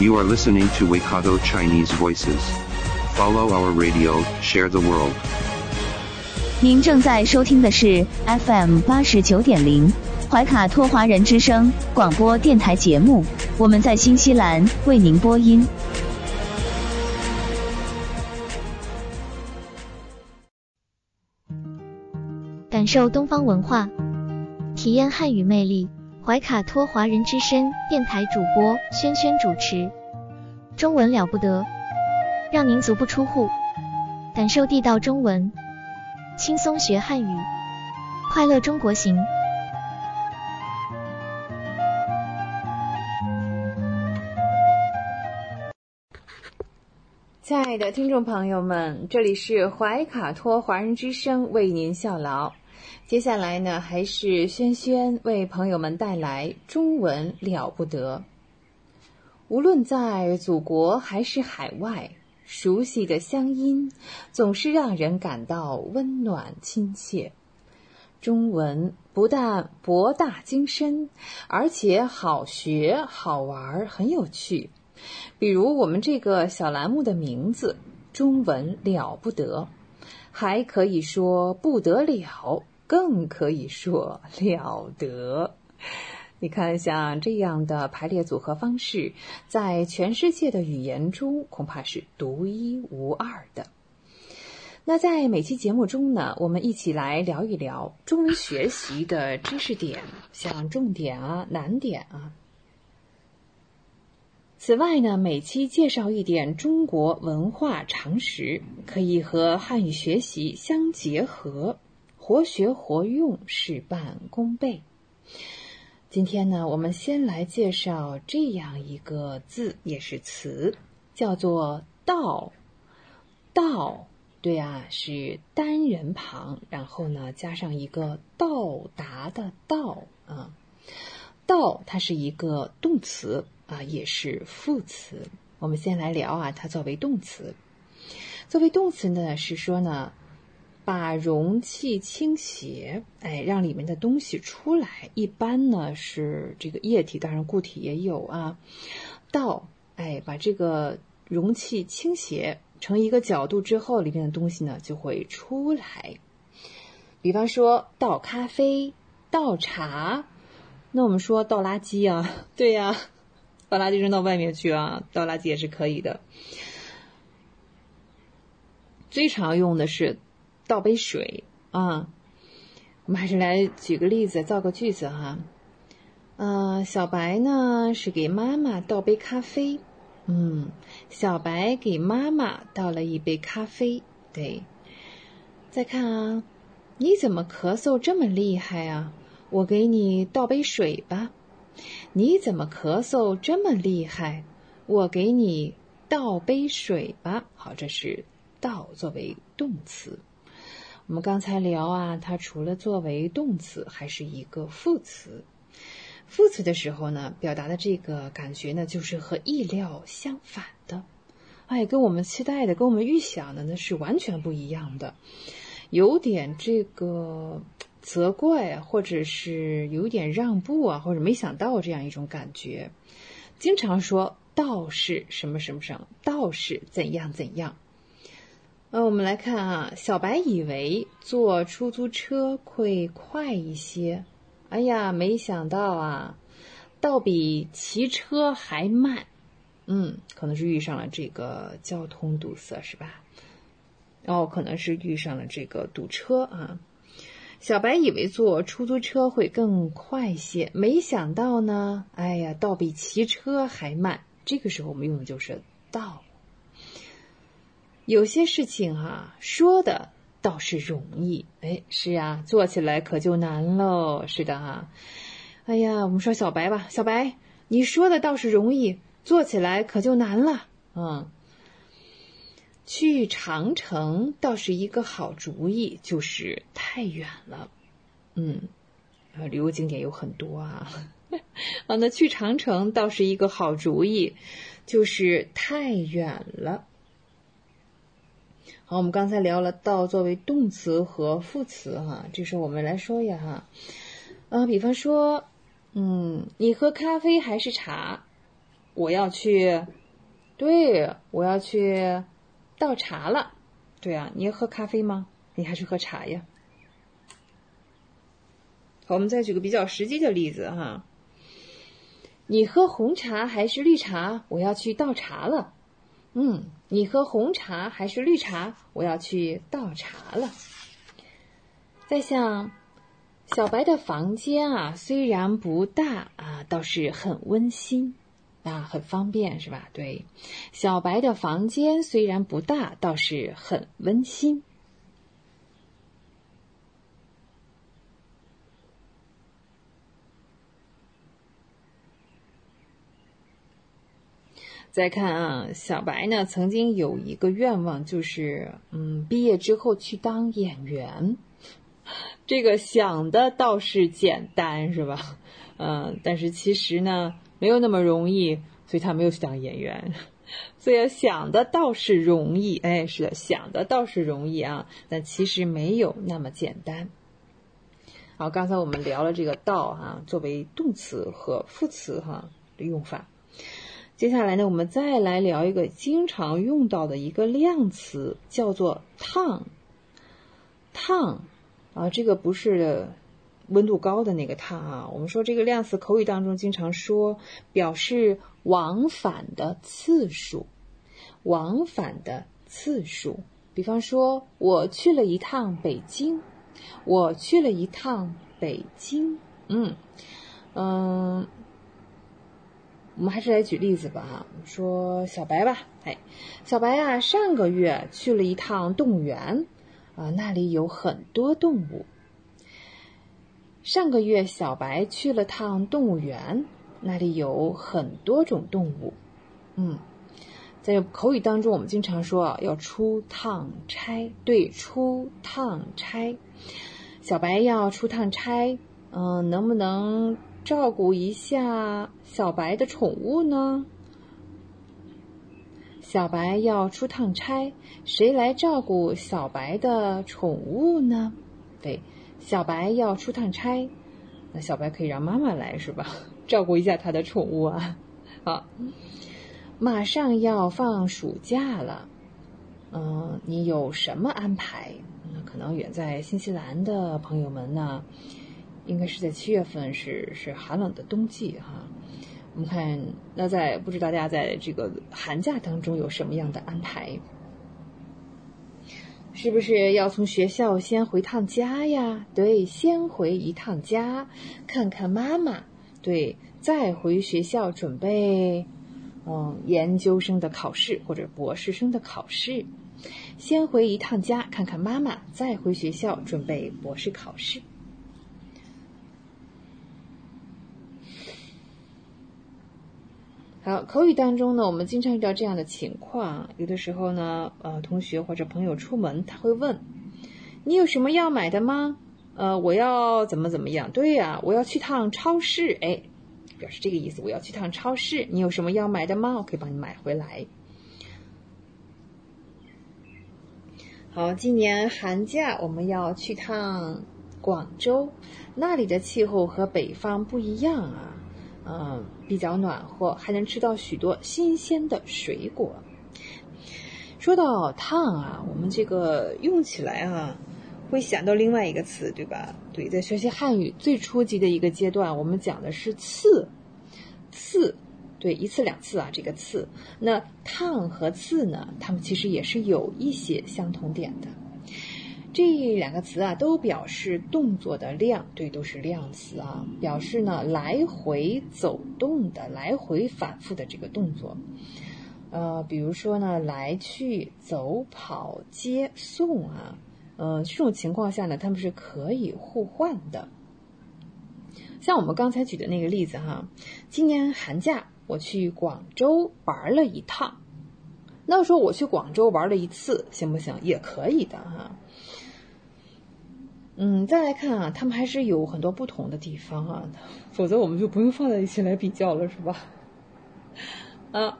You are listening to Waikato Chinese Voices. Follow our radio, share the world. 您正在收听的是 FM 八十九点零怀卡托华人之声广播电台节目，我们在新西兰为您播音。感受东方文化，体验汉语魅力。怀卡托华人之声电台主播轩轩主持，中文了不得，让您足不出户感受地道中文。轻松学汉语，快乐中国行。亲爱的听众朋友们，这里是怀卡托华人之声为您效劳。接下来呢，还是轩轩为朋友们带来中文了不得。无论在祖国还是海外。熟悉的乡音，总是让人感到温暖亲切。中文不但博大精深，而且好学好玩，很有趣。比如我们这个小栏目的名字“中文了不得”，还可以说不得了，更可以说了得。你看，像这样的排列组合方式，在全世界的语言中恐怕是独一无二的。那在每期节目中呢，我们一起来聊一聊中文学习的知识点，像重点啊、难点啊。此外呢，每期介绍一点中国文化常识，可以和汉语学习相结合，活学活用，事半功倍。今天呢，我们先来介绍这样一个字，也是词，叫做“到”。到，对啊，是单人旁，然后呢加上一个到达的“到”啊。到，它是一个动词。啊，也是副词。我们先来聊啊，它作为动词，作为动词呢，是说呢，把容器倾斜，哎，让里面的东西出来。一般呢是这个液体，当然固体也有啊。倒，哎，把这个容器倾斜成一个角度之后，里面的东西呢就会出来。比方说倒咖啡、倒茶，那我们说倒垃圾啊，对呀。把垃圾扔到外面去啊，倒垃圾也是可以的。最常用的是倒杯水啊。我们还是来举个例子，造个句子哈。呃，小白呢是给妈妈倒杯咖啡。嗯，小白给妈妈倒了一杯咖啡。对。再看啊，你怎么咳嗽这么厉害啊？我给你倒杯水吧。你怎么咳嗽这么厉害？我给你倒杯水吧。好，这是倒作为动词。我们刚才聊啊，它除了作为动词，还是一个副词。副词的时候呢，表达的这个感觉呢，就是和意料相反的，哎，跟我们期待的、跟我们预想的呢是完全不一样的，有点这个。责怪，或者是有点让步啊，或者没想到这样一种感觉。经常说道是什么什么什么，道是怎样怎样。呃，我们来看啊，小白以为坐出租车会快一些，哎呀，没想到啊，倒比骑车还慢。嗯，可能是遇上了这个交通堵塞是吧？哦，可能是遇上了这个堵车啊。小白以为坐出租车会更快些，没想到呢，哎呀，倒比骑车还慢。这个时候我们用的就是“倒”。有些事情哈，说的倒是容易，哎，是啊，做起来可就难喽。是的哈，哎呀，我们说小白吧，小白，你说的倒是容易，做起来可就难了。嗯。去长城倒是一个好主意，就是太远了。嗯，啊，旅游景点有很多啊。啊，那去长城倒是一个好主意，就是太远了。好，我们刚才聊了倒作为动词和副词哈，这时候我们来说一下哈。啊，比方说，嗯，你喝咖啡还是茶？我要去，对，我要去。倒茶了，对啊，你要喝咖啡吗？你还是喝茶呀？好，我们再举个比较实际的例子哈。你喝红茶还是绿茶？我要去倒茶了。嗯，你喝红茶还是绿茶？我要去倒茶了。再像小白的房间啊，虽然不大啊，倒是很温馨。啊，很方便是吧？对，小白的房间虽然不大，倒是很温馨。再看啊，小白呢曾经有一个愿望，就是嗯，毕业之后去当演员。这个想的倒是简单是吧？嗯，但是其实呢。没有那么容易，所以他没有去当演员。所以想的倒是容易，哎，是的，想的倒是容易啊，但其实没有那么简单。好，刚才我们聊了这个“倒”哈，作为动词和副词哈的用法。接下来呢，我们再来聊一个经常用到的一个量词，叫做“烫”。烫啊，这个不是。温度高的那个烫啊，我们说这个量词口语当中经常说，表示往返的次数，往返的次数。比方说，我去了一趟北京，我去了一趟北京。嗯嗯，我们还是来举例子吧哈，说小白吧，哎，小白啊，上个月去了一趟动物园，啊，那里有很多动物。上个月小白去了趟动物园，那里有很多种动物。嗯，在口语当中，我们经常说要出趟差，对，出趟差。小白要出趟差，嗯，能不能？照顾一下小白的宠物呢？小白要出趟差，谁来照顾小白的宠物呢？对，小白要出趟差，那小白可以让妈妈来是吧？照顾一下他的宠物啊。好，马上要放暑假了，嗯，你有什么安排？那可能远在新西兰的朋友们呢？应该是在七月份，是是寒冷的冬季哈。我们看，那在不知大家在这个寒假当中有什么样的安排？是不是要从学校先回趟家呀？对，先回一趟家，看看妈妈。对，再回学校准备，嗯，研究生的考试或者博士生的考试。先回一趟家，看看妈妈，再回学校准备博士考试。口语当中呢，我们经常遇到这样的情况。有的时候呢，呃，同学或者朋友出门，他会问：“你有什么要买的吗？”呃，我要怎么怎么样？对呀，我要去趟超市。哎，表示这个意思，我要去趟超市。你有什么要买的吗？我可以帮你买回来。好，今年寒假我们要去趟广州，那里的气候和北方不一样啊。嗯，比较暖和，还能吃到许多新鲜的水果。说到烫啊，我们这个用起来啊，会想到另外一个词，对吧？对，在学习汉语最初级的一个阶段，我们讲的是刺，刺，对，一次两次啊，这个刺。那烫和刺呢，它们其实也是有一些相同点的。这两个词啊，都表示动作的量，对，都是量词啊，表示呢来回走动的、来回反复的这个动作。呃，比如说呢，来去、走、跑、接、送啊，呃，这种情况下呢，他们是可以互换的。像我们刚才举的那个例子哈，今年寒假我去广州玩了一趟，那说我去广州玩了一次，行不行？也可以的哈。嗯，再来看啊，他们还是有很多不同的地方啊，否则我们就不用放在一起来比较了，是吧？啊，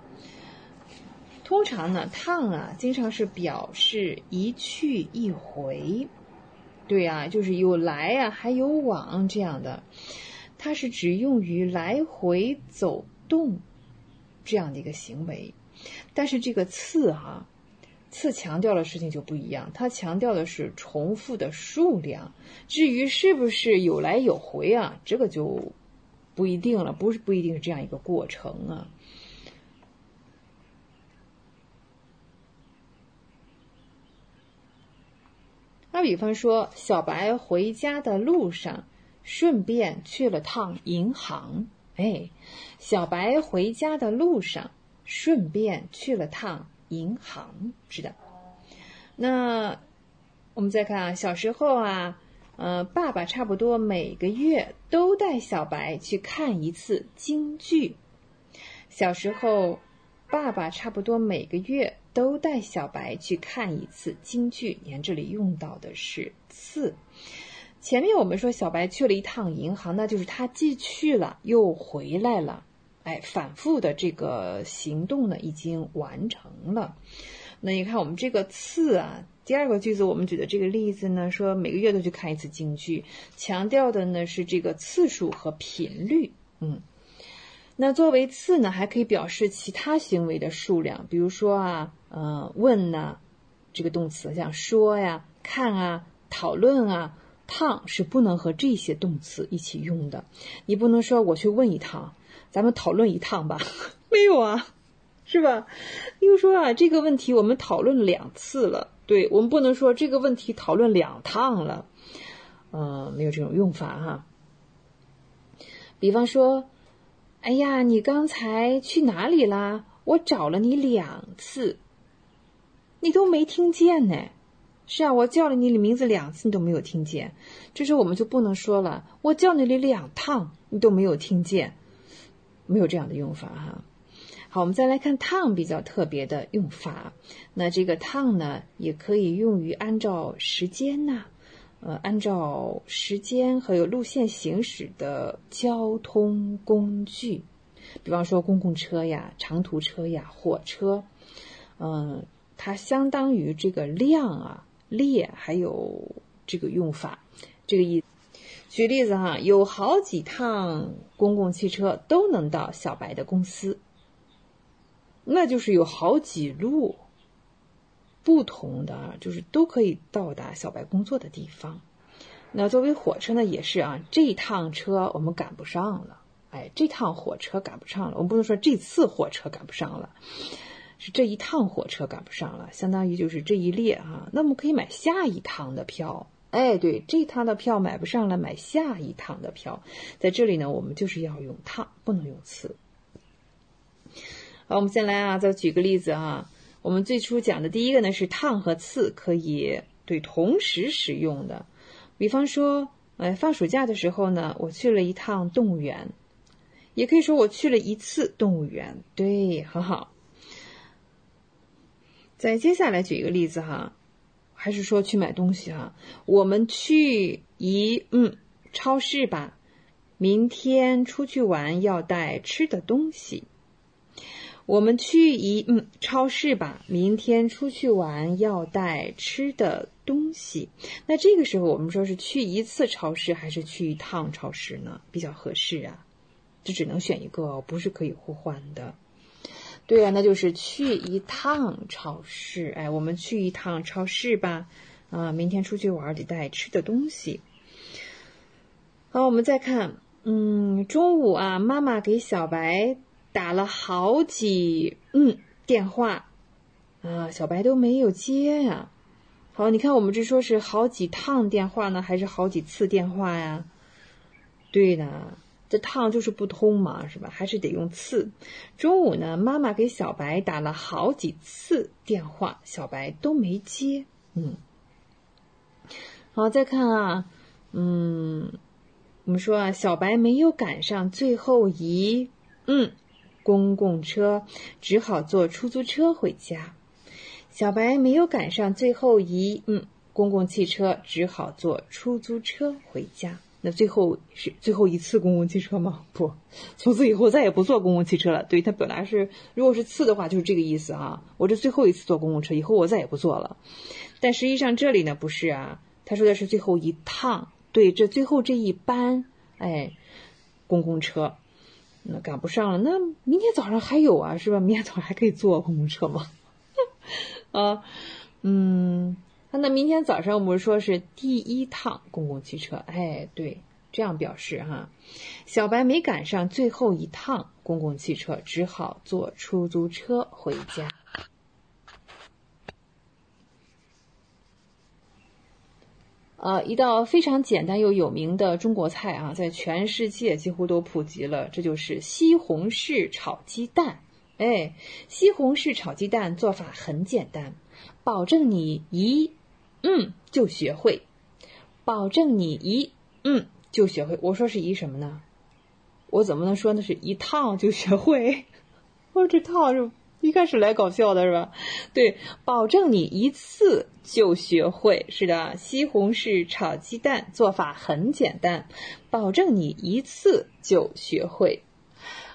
通常呢，趟啊，经常是表示一去一回，对呀，就是有来啊，还有往这样的，它是只用于来回走动这样的一个行为，但是这个次哈。次强调的事情就不一样，它强调的是重复的数量。至于是不是有来有回啊，这个就不一定了，不是不一定是这样一个过程啊。那比方说，小白回家的路上，顺便去了趟银行。哎，小白回家的路上，顺便去了趟。银行是的，那我们再看啊，小时候啊，呃，爸爸差不多每个月都带小白去看一次京剧。小时候，爸爸差不多每个月都带小白去看一次京剧。你看这里用到的是次。前面我们说小白去了一趟银行，那就是他既去了又回来了。哎，反复的这个行动呢，已经完成了。那你看我们这个次啊，第二个句子我们举的这个例子呢，说每个月都去看一次京剧，强调的呢是这个次数和频率。嗯，那作为次呢，还可以表示其他行为的数量，比如说啊，呃，问呢，这个动词像说呀、看啊、讨论啊、趟是不能和这些动词一起用的。你不能说我去问一趟。咱们讨论一趟吧，没有啊，是吧？又说啊，这个问题我们讨论两次了，对我们不能说这个问题讨论两趟了，嗯，没有这种用法哈。比方说，哎呀，你刚才去哪里啦？我找了你两次，你都没听见呢。是啊，我叫了你的名字两次，你都没有听见。这时候我们就不能说了，我叫你了两趟，你都没有听见，没有这样的用法哈。好，我们再来看趟比较特别的用法。那这个趟呢，也可以用于按照时间呐，呃，按照时间还有路线行驶的交通工具，比方说公共车呀、长途车呀、火车，嗯，它相当于这个量啊。列还有这个用法，这个意。举例子哈，有好几趟公共汽车都能到小白的公司，那就是有好几路不同的，就是都可以到达小白工作的地方。那作为火车呢，也是啊，这一趟车我们赶不上了，哎，这趟火车赶不上了，我们不能说这次火车赶不上了。是这一趟火车赶不上了，相当于就是这一列哈，那我们可以买下一趟的票。哎，对，这趟的票买不上了，买下一趟的票。在这里呢，我们就是要用趟，不能用次。好，我们先来啊，再举个例子啊。我们最初讲的第一个呢是趟和次可以对同时使用的。比方说，哎，放暑假的时候呢，我去了一趟动物园，也可以说我去了一次动物园。对，很好。再接下来举一个例子哈，还是说去买东西哈？我们去一嗯超市吧，明天出去玩要带吃的东西。我们去一嗯超市吧，明天出去玩要带吃的东西。那这个时候我们说是去一次超市还是去一趟超市呢？比较合适啊，就只能选一个，不是可以互换的。对啊，那就是去一趟超市。哎，我们去一趟超市吧。啊，明天出去玩得带吃的东西。好，我们再看，嗯，中午啊，妈妈给小白打了好几嗯电话，啊，小白都没有接呀。好，你看我们这说是好几趟电话呢，还是好几次电话呀？对的。这趟就是不通嘛，是吧？还是得用次。中午呢，妈妈给小白打了好几次电话，小白都没接。嗯，好，再看啊，嗯，我们说啊，小白没有赶上最后一嗯公共车，只好坐出租车回家。小白没有赶上最后一嗯公共汽车，只好坐出租车回家。那最后是最后一次公共汽车吗？不，从此以后再也不坐公共汽车了。对他本来是，如果是次的话，就是这个意思啊。我这最后一次坐公共车，以后我再也不坐了。但实际上这里呢不是啊，他说的是最后一趟。对，这最后这一班，哎，公共车，那赶不上了。那明天早上还有啊，是吧？明天早上还可以坐公共车吗？啊，嗯。那明天早上我们说是第一趟公共汽车，哎，对，这样表示哈。小白没赶上最后一趟公共汽车，只好坐出租车回家。呃，一道非常简单又有名的中国菜啊，在全世界几乎都普及了，这就是西红柿炒鸡蛋。哎，西红柿炒鸡蛋做法很简单，保证你一。嗯，就学会，保证你一嗯就学会。我说是一什么呢？我怎么能说那是一趟就学会？我说这趟是一开始来搞笑的是吧？对，保证你一次就学会。是的，西红柿炒鸡蛋做法很简单，保证你一次就学会。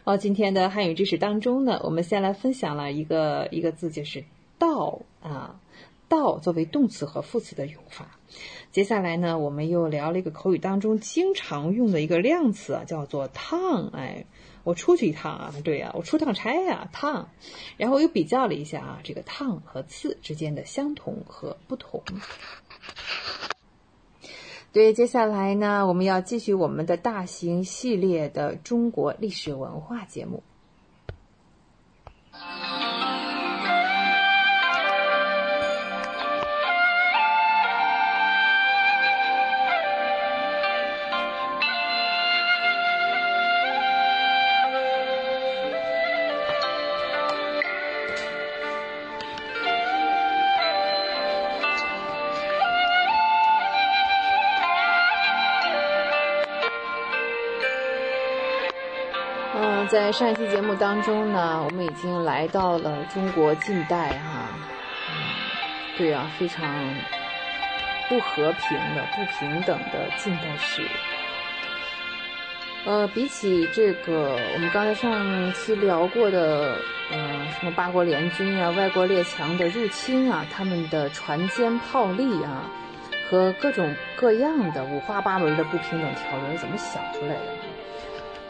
哦，今天的汉语知识当中呢，我们先来分享了一个一个字，就是到啊。到作为动词和副词的用法。接下来呢，我们又聊了一个口语当中经常用的一个量词啊，叫做趟。哎，我出去一趟啊，对呀，我出趟差呀，趟。然后又比较了一下啊，这个趟和次之间的相同和不同。对，接下来呢，我们要继续我们的大型系列的中国历史文化节目。在上一期节目当中呢，我们已经来到了中国近代哈，对啊，非常不和平的、不平等的近代史。呃，比起这个我们刚才上期聊过的，呃，什么八国联军啊、外国列强的入侵啊、他们的船坚炮利啊，和各种各样的五花八门的不平等条约，怎么想出来的？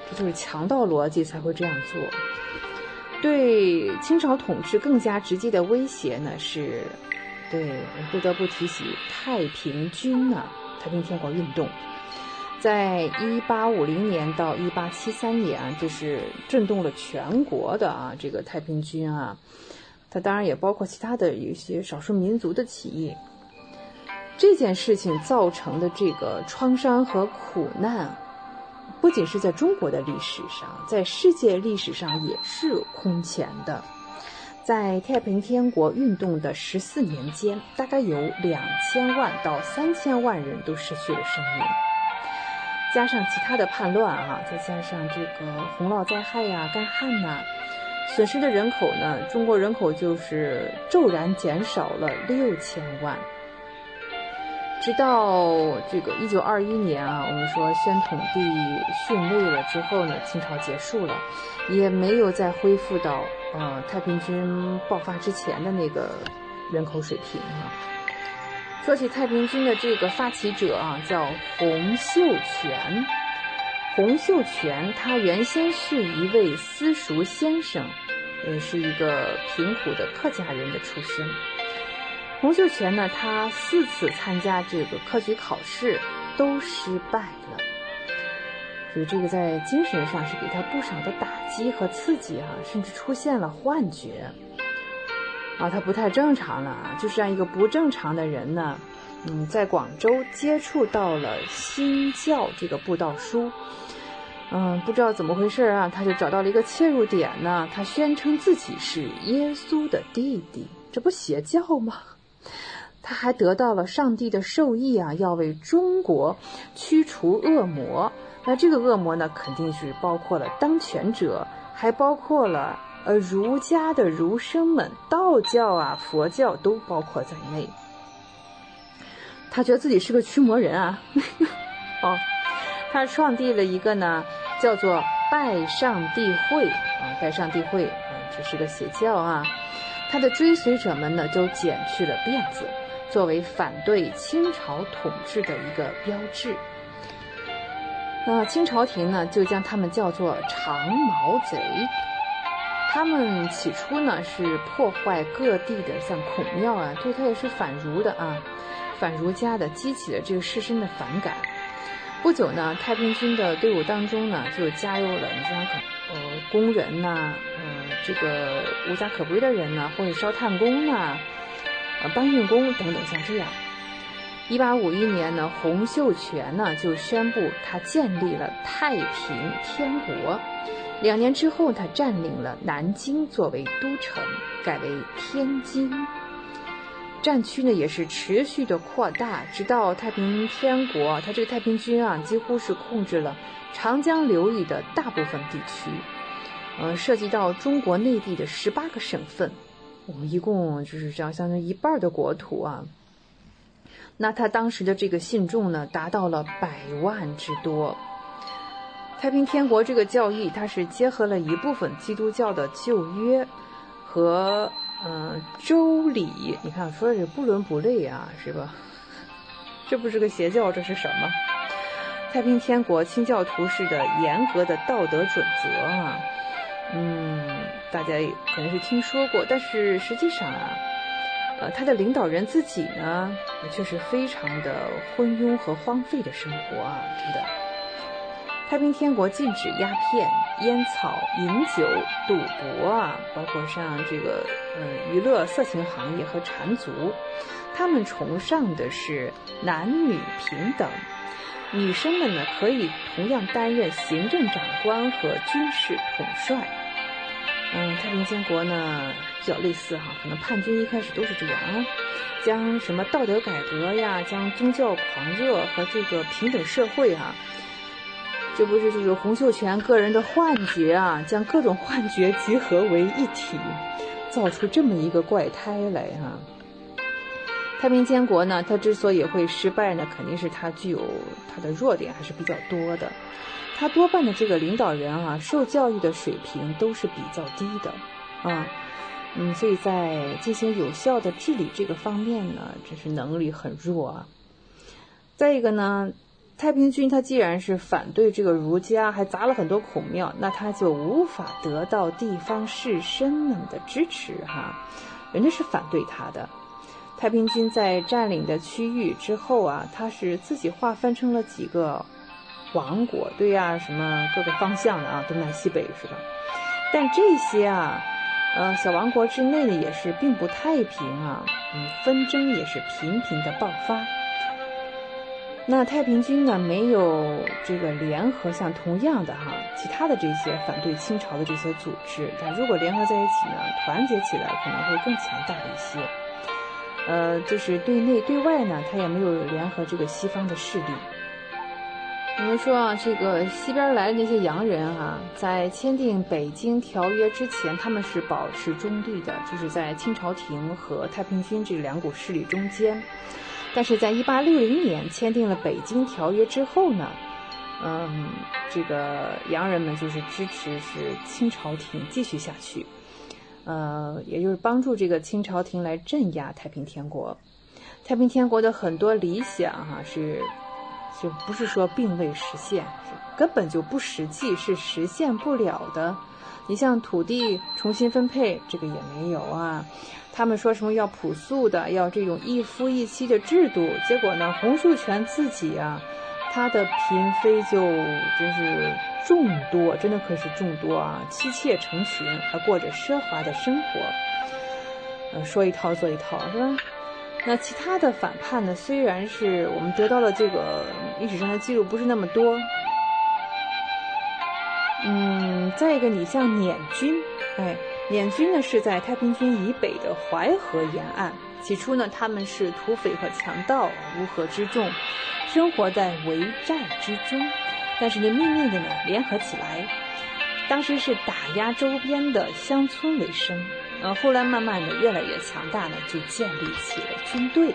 这就是强盗逻辑才会这样做。对清朝统治更加直接的威胁呢，是，对，不得不提起太平军啊，太平天国运动，在一八五零年到一八七三年啊，这是震动了全国的啊，这个太平军啊，它当然也包括其他的一些少数民族的起义。这件事情造成的这个创伤和苦难。不仅是在中国的历史上，在世界历史上也是空前的。在太平天国运动的十四年间，大概有两千万到三千万人都失去了生命，加上其他的叛乱啊，再加上这个洪涝灾害呀、干旱呐，损失的人口呢，中国人口就是骤然减少了六千万。直到这个一九二一年啊，我们说宣统帝逊位了之后呢，清朝结束了，也没有再恢复到呃太平军爆发之前的那个人口水平啊。说起太平军的这个发起者啊，叫洪秀全。洪秀全他原先是一位私塾先生，呃，是一个贫苦的客家人的出身。洪秀全呢，他四次参加这个科举考试都失败了，所以这个在精神上是给他不少的打击和刺激啊，甚至出现了幻觉。啊，他不太正常了啊，就是让一个不正常的人呢，嗯，在广州接触到了新教这个布道书，嗯，不知道怎么回事啊，他就找到了一个切入点呢，他宣称自己是耶稣的弟弟，这不邪教吗？他还得到了上帝的授意啊，要为中国驱除恶魔。那这个恶魔呢，肯定是包括了当权者，还包括了呃儒家的儒生们，道教啊、佛教都包括在内。他觉得自己是个驱魔人啊，哦，他创立了一个呢，叫做拜上帝会啊，拜上帝会啊，这是个邪教啊。他的追随者们呢，都剪去了辫子。作为反对清朝统治的一个标志，那清朝廷呢就将他们叫做长毛贼。他们起初呢是破坏各地的像孔庙啊，对他也是反儒的啊，反儒家的，激起了这个士绅的反感。不久呢，太平军的队伍当中呢就加入了你像呃工人呐，呃这个无家可归的人呐，或者烧炭工呐。搬运工等等，像这样。一八五一年呢，洪秀全呢就宣布他建立了太平天国。两年之后，他占领了南京作为都城，改为天津。战区呢也是持续的扩大，直到太平天国，他这个太平军啊几乎是控制了长江流域的大部分地区，呃，涉及到中国内地的十八个省份。我们一共就是这样，相当于一半的国土啊。那他当时的这个信众呢，达到了百万之多。太平天国这个教义，它是结合了一部分基督教的旧约和嗯周礼。你看，说的不伦不类啊，是吧？这不是个邪教，这是什么？太平天国清教徒式的严格的道德准则啊。嗯，大家可能是听说过，但是实际上啊，呃，他的领导人自己呢，却是非常的昏庸和荒废的生活啊，真的。太平天国禁止鸦片、烟草、饮酒、赌博啊，包括像这个呃娱乐、色情行业和缠足，他们崇尚的是男女平等。女生们呢，可以同样担任行政长官和军事统帅。嗯，太平天国呢比较类似哈，可能叛军一开始都是这样啊，将什么道德改革呀，将宗教狂热和这个平等社会啊，这不是就是洪秀全个人的幻觉啊，将各种幻觉集合为一体，造出这么一个怪胎来哈。太平天国呢，它之所以会失败呢，肯定是它具有它的弱点还是比较多的。他多半的这个领导人啊，受教育的水平都是比较低的，啊，嗯，所以在进行有效的治理这个方面呢，真是能力很弱啊。再一个呢。太平军他既然是反对这个儒家，还砸了很多孔庙，那他就无法得到地方士绅们的支持哈，人家是反对他的。太平军在占领的区域之后啊，他是自己划分成了几个王国，对呀，什么各个方向的啊，东南西北是吧？但这些啊，呃，小王国之内的，也是并不太平啊，嗯，纷争也是频频的爆发。那太平军呢，没有这个联合，像同样的哈，其他的这些反对清朝的这些组织，但如果联合在一起呢，团结起来可能会更强大一些。呃，就是对内对外呢，他也没有联合这个西方的势力。我们说啊，这个西边来的那些洋人啊，在签订北京条约之前，他们是保持中立的，就是在清朝廷和太平军这两股势力中间。但是在一八六零年签订了《北京条约》之后呢，嗯，这个洋人们就是支持是清朝廷继续下去，呃，也就是帮助这个清朝廷来镇压太平天国。太平天国的很多理想哈是，就不是说并未实现，根本就不实际，是实现不了的。你像土地重新分配，这个也没有啊。他们说什么要朴素的，要这种一夫一妻的制度，结果呢，洪秀全自己啊，他的嫔妃就真是众多，真的可是众多啊，妻妾成群，还过着奢华的生活，呃，说一套做一套，是吧？那其他的反叛呢，虽然是我们得到了这个历史上的记录不是那么多，嗯，再一个，你像捻军，哎。捻军呢是在太平军以北的淮河沿岸。起初呢，他们是土匪和强盗，乌合之众，生活在围寨之中。但是呢，秘密的呢联合起来，当时是打压周边的乡村为生。呃，后来慢慢的越来越强大呢，就建立起了军队，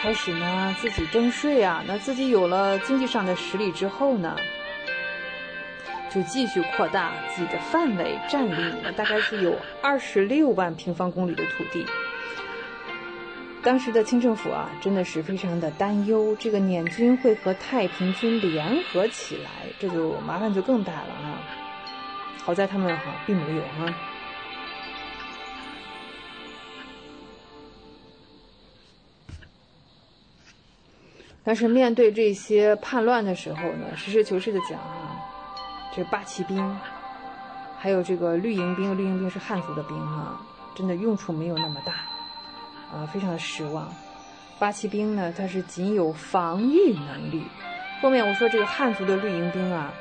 开始呢自己征税啊。那自己有了经济上的实力之后呢？就继续扩大自己的范围，占领了大概是有二十六万平方公里的土地。当时的清政府啊，真的是非常的担忧，这个捻军会和太平军联合起来，这就麻烦就更大了啊。好在他们哈并没有啊。但是面对这些叛乱的时候呢，实事求是的讲啊。这八旗兵，还有这个绿营兵，绿营兵是汉族的兵哈，真的用处没有那么大，啊，非常的失望。八旗兵呢，它是仅有防御能力。后面我说这个汉族的绿营兵啊，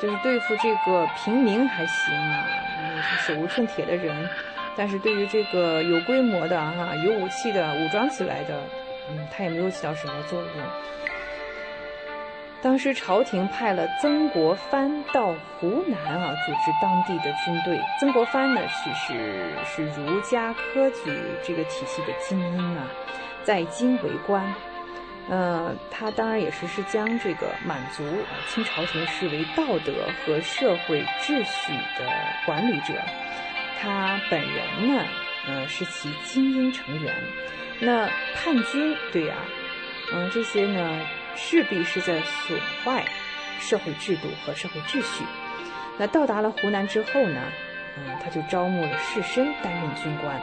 就是对付这个平民还行啊，手无寸铁的人，但是对于这个有规模的哈，有武器的武装起来的，嗯，他也没有起到什么作用。当时朝廷派了曾国藩到湖南啊，组织当地的军队。曾国藩呢，是是是儒家科举这个体系的精英啊，在京为官。呃，他当然也是是将这个满族啊清朝廷视为道德和社会秩序的管理者。他本人呢，呃，是其精英成员。那叛军，对呀，嗯，这些呢。势必是在损坏社会制度和社会秩序。那到达了湖南之后呢，嗯，他就招募了士绅担任军官。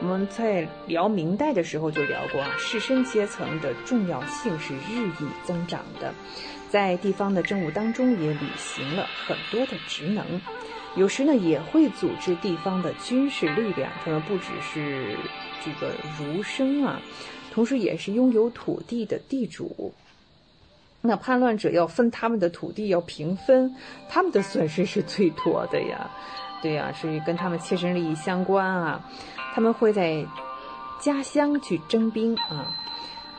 我们在聊明代的时候就聊过啊，士绅阶层的重要性是日益增长的，在地方的政务当中也履行了很多的职能，有时呢也会组织地方的军事力量。他们不只是这个儒生啊。同时，也是拥有土地的地主。那叛乱者要分他们的土地，要平分，他们的损失是最多的呀。对呀，所以跟他们切身利益相关啊。他们会在家乡去征兵啊。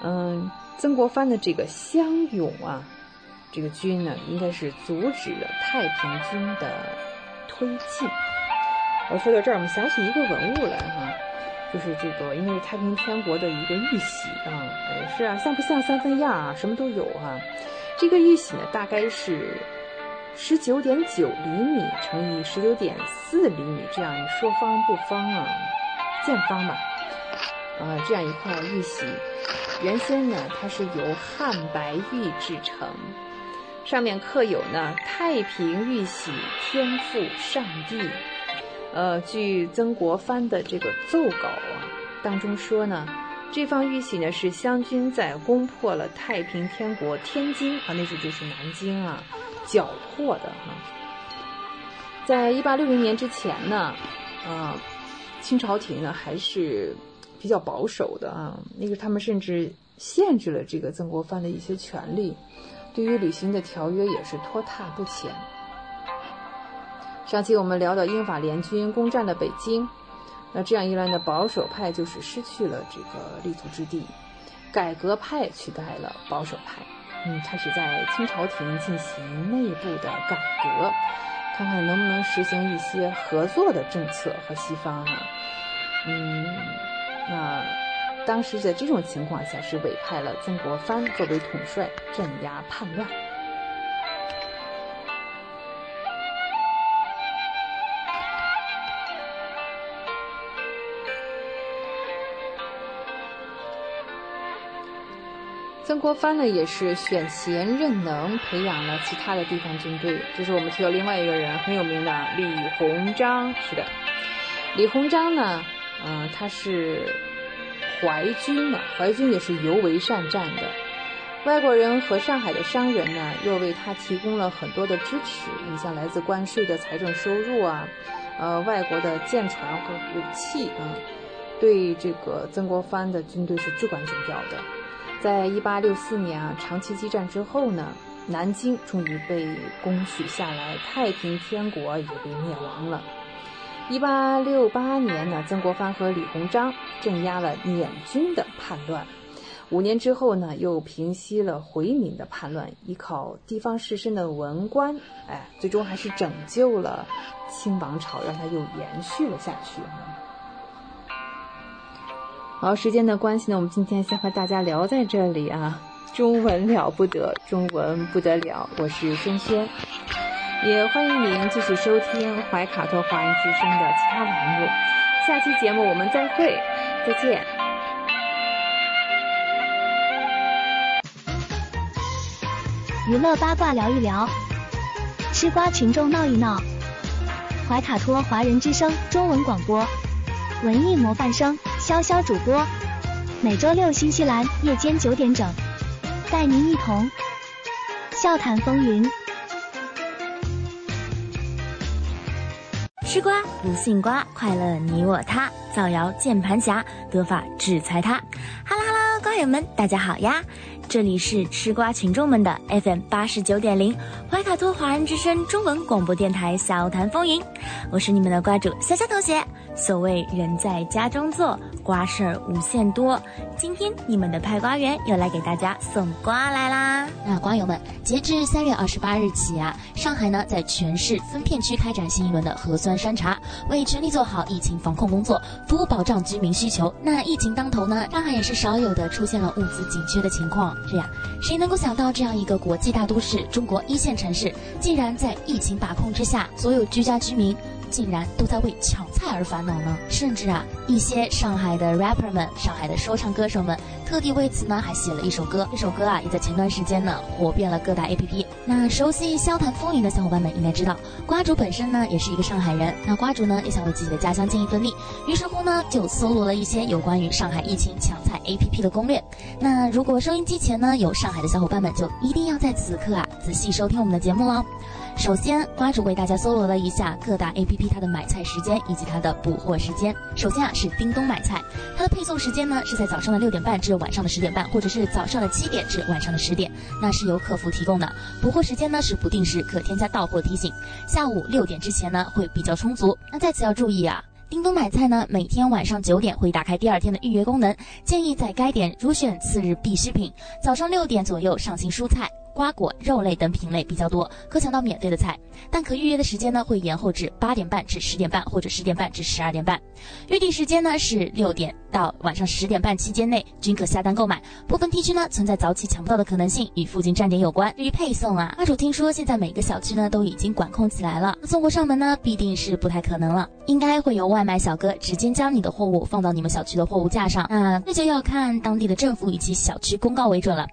嗯，曾国藩的这个乡勇啊，这个军呢，应该是阻止了太平军的推进。我说到这儿，我们想起一个文物来哈，就是这个因为太平天国的一个玉玺啊，是啊，像不像三分样啊？什么都有啊。这个玉玺呢，大概是十九点九厘米乘以十九点四厘米，这样说方不方啊？见方吧。啊，这样一块玉玺，原先呢，它是由汉白玉制成，上面刻有呢“太平玉玺，天赋上帝”。呃，据曾国藩的这个奏稿啊，当中说呢，这方玉玺呢是湘军在攻破了太平天国天津啊，那时候就是南京啊，缴获的哈。在一八六零年之前呢，呃，清朝廷呢还是。比较保守的啊，那个他们甚至限制了这个曾国藩的一些权利，对于履行的条约也是拖沓不前。上期我们聊到英法联军攻占了北京，那这样一来呢，保守派就是失去了这个立足之地，改革派取代了保守派，嗯，开始在清朝廷进行内部的改革，看看能不能实行一些合作的政策和西方啊，嗯。那当时在这种情况下，是委派了曾国藩作为统帅镇压叛乱。曾国藩呢，也是选贤任能，培养了其他的地方军队。这是我们提到另外一个人很有名的李鸿章。是的，李鸿章呢。嗯，他是淮军嘛，淮军也是尤为善战的。外国人和上海的商人呢，又为他提供了很多的支持。你像来自关税的财政收入啊，呃，外国的舰船和武器啊，对这个曾国藩的军队是至关重要的。在一八六四年啊，长期激战之后呢，南京终于被攻取下来，太平天国也被灭亡了。一八六八年呢，曾国藩和李鸿章镇压了捻军的叛乱。五年之后呢，又平息了回民的叛乱，依靠地方士绅的文官，哎，最终还是拯救了清王朝，让它又延续了下去。好，时间的关系呢，我们今天先和大家聊在这里啊。中文了不得，中文不得了，我是轩轩。也欢迎您继续收听怀卡托华人之声的其他栏目。下期节目我们再会，再见。娱乐八卦聊一聊，吃瓜群众闹一闹。怀卡托华人之声中文广播，文艺模范生潇潇主播，每周六新西兰夜间九点整，带您一同笑谈风云。吃瓜不信瓜，快乐你我他，造谣键盘侠，得法制裁他。哈喽哈喽，瓜友们，大家好呀！这里是吃瓜群众们的 FM 八十九点零怀卡托华人之声中文广播电台小谈风云，我是你们的瓜主潇潇同学。所谓人在家中坐，瓜事儿无限多。今天你们的派瓜员又来给大家送瓜来啦！那瓜友们，截至三月二十八日起啊，上海呢在全市分片区开展新一轮的核酸筛查，为全力做好疫情防控工作，服务保障居民需求。那疫情当头呢，上海也是少有的出现了物资紧缺的情况。是呀，谁能够想到这样一个国际大都市、中国一线城市，竟然在疫情把控之下，所有居家居民竟然都在为抢菜而烦恼呢？甚至啊，一些上海的 rapper 们、上海的说唱歌手们，特地为此呢还写了一首歌。这首歌啊，也在前段时间呢火遍了各大 APP。那熟悉萧谈风云的小伙伴们应该知道，瓜主本身呢也是一个上海人。那瓜主呢也想为自己的家乡尽一份力，于是乎呢就搜罗了一些有关于上海疫情抢菜 APP 的攻略。那如果收音机前呢有上海的小伙伴们，就一定要在此刻啊仔细收听我们的节目喽。首先，瓜主为大家搜罗了一下各大 APP 它的买菜时间以及它的补货时间。首先啊是叮咚买菜，它的配送时间呢是在早上的六点半至晚上的十点半，或者是早上的七点至晚上的十点，那是由客服提供的。补货时间呢是不定时，可添加到货提醒。下午六点之前呢会比较充足。那在此要注意啊。叮咚买菜呢，每天晚上九点会打开第二天的预约功能，建议在该点如选次日必需品。早上六点左右上新蔬菜，瓜果、肉类等品类比较多，可抢到免费的菜。但可预约的时间呢，会延后至八点半至十点半，或者十点半至十二点半。预定时间呢是六点到晚上十点半期间内均可下单购买。部分地区呢存在早起抢不到的可能性，与附近站点有关。至于配送啊，阿主听说现在每个小区呢都已经管控起来了，送货上门呢必定是不太可能了，应该会有外卖小哥直接将你的货物放到你们小区的货物架上。那这就要看当地的政府以及小区公告为准了。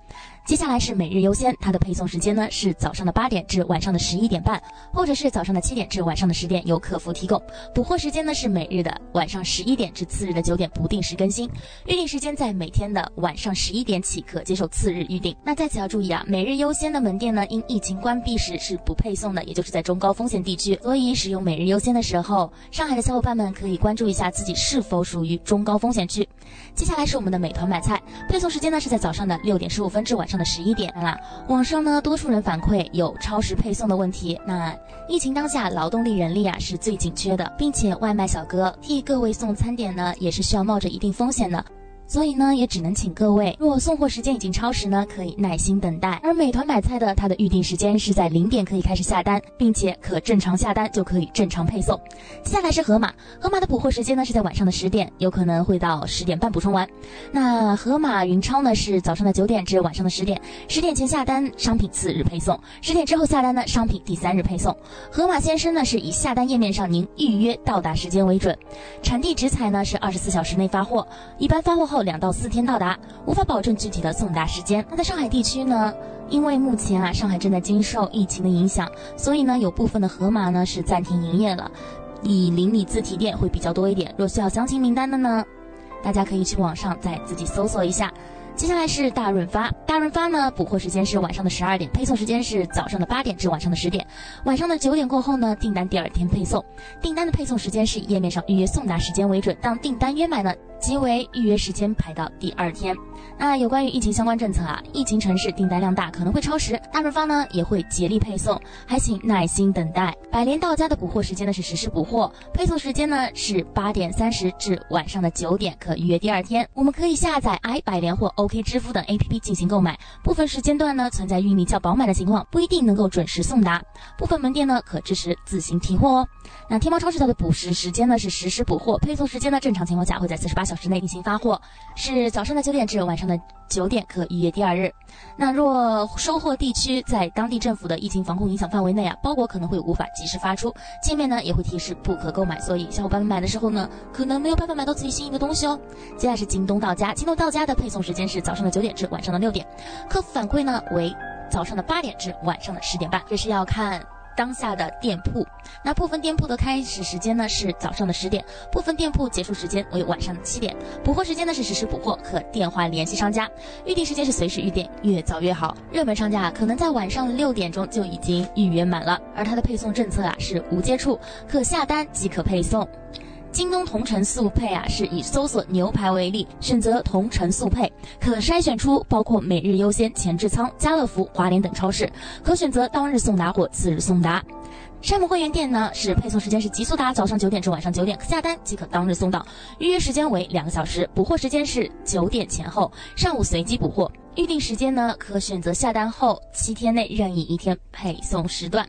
接下来是每日优先，它的配送时间呢是早上的八点至晚上的十一点半，或者是早上的七点至晚上的十点，由客服提供。补货时间呢是每日的晚上十一点至次日的九点，不定时更新。预订时间在每天的晚上十一点起，可接受次日预订。那在此要注意啊，每日优先的门店呢，因疫情关闭时是不配送的，也就是在中高风险地区。所以使用每日优先的时候，上海的小伙伴们可以关注一下自己是否属于中高风险区。接下来是我们的美团买菜，配送时间呢是在早上的六点十五分至晚上。的十一点啦，网上呢，多数人反馈有超时配送的问题。那疫情当下，劳动力人力啊是最紧缺的，并且外卖小哥替各位送餐点呢，也是需要冒着一定风险的。所以呢，也只能请各位，若送货时间已经超时呢，可以耐心等待。而美团买菜的，它的预定时间是在零点可以开始下单，并且可正常下单就可以正常配送。接下来是盒马，盒马的补货时间呢是在晚上的十点，有可能会到十点半补充完。那盒马云超呢是早上的九点至晚上的十点，十点前下单商品次日配送，十点之后下单呢商品第三日配送。盒马先生呢是以下单页面上您预约到达时间为准，产地直采呢是二十四小时内发货，一般发货后。两到四天到达，无法保证具体的送达时间。那在上海地区呢？因为目前啊，上海正在经受疫情的影响，所以呢，有部分的盒马呢是暂停营业了，以邻里自提店会比较多一点。若需要详情名单的呢，大家可以去网上再自己搜索一下。接下来是大润发，大润发呢，补货时间是晚上的十二点，配送时间是早上的八点至晚上的十点，晚上的九点过后呢，订单第二天配送，订单的配送时间是以页面上预约送达时间为准，当订单约满呢，即为预约时间排到第二天。那有关于疫情相关政策啊，疫情城市订单量大，可能会超时，大润发呢也会竭力配送，还请耐心等待。百联到家的补货时间呢是实时补货，配送时间呢是八点三十至晚上的九点，可预约第二天。我们可以下载 i 百联或 OK 支付等 APP 进行购买。部分时间段呢存在运力较饱满的情况，不一定能够准时送达。部分门店呢可支持自行提货哦。那天猫超市它的补时时间呢是实时补货，配送时间呢正常情况下会在四十八小时内进行发货，是早上的九点至晚上。的九点可预约第二日。那若收货地区在当地政府的疫情防控影响范围内啊，包裹可能会无法及时发出，界面呢也会提示不可购买。所以小伙伴们买的时候呢，可能没有办法买到自己心仪的东西哦。接下来是京东到家，京东到家的配送时间是早上的九点至晚上的六点，客服反馈呢为早上的八点至晚上的十点半，这是要看。当下的店铺，那部分店铺的开始时间呢是早上的十点，部分店铺结束时间为晚上的七点。补货时间呢是实时补货，可电话联系商家。预定时间是随时预定，越早越好。热门商家啊可能在晚上六点钟就已经预约满了，而它的配送政策啊是无接触，可下单即可配送。京东同城速配啊，是以搜索牛排为例，选择同城速配，可筛选出包括每日优先、前置仓、家乐福、华联等超市，可选择当日送达或次日送达。山姆会员店呢，是配送时间是极速达，早上九点至晚上九点，下单即可当日送到，预约时间为两个小时，补货时间是九点前后，上午随机补货。预定时间呢，可选择下单后七天内任意一天配送时段。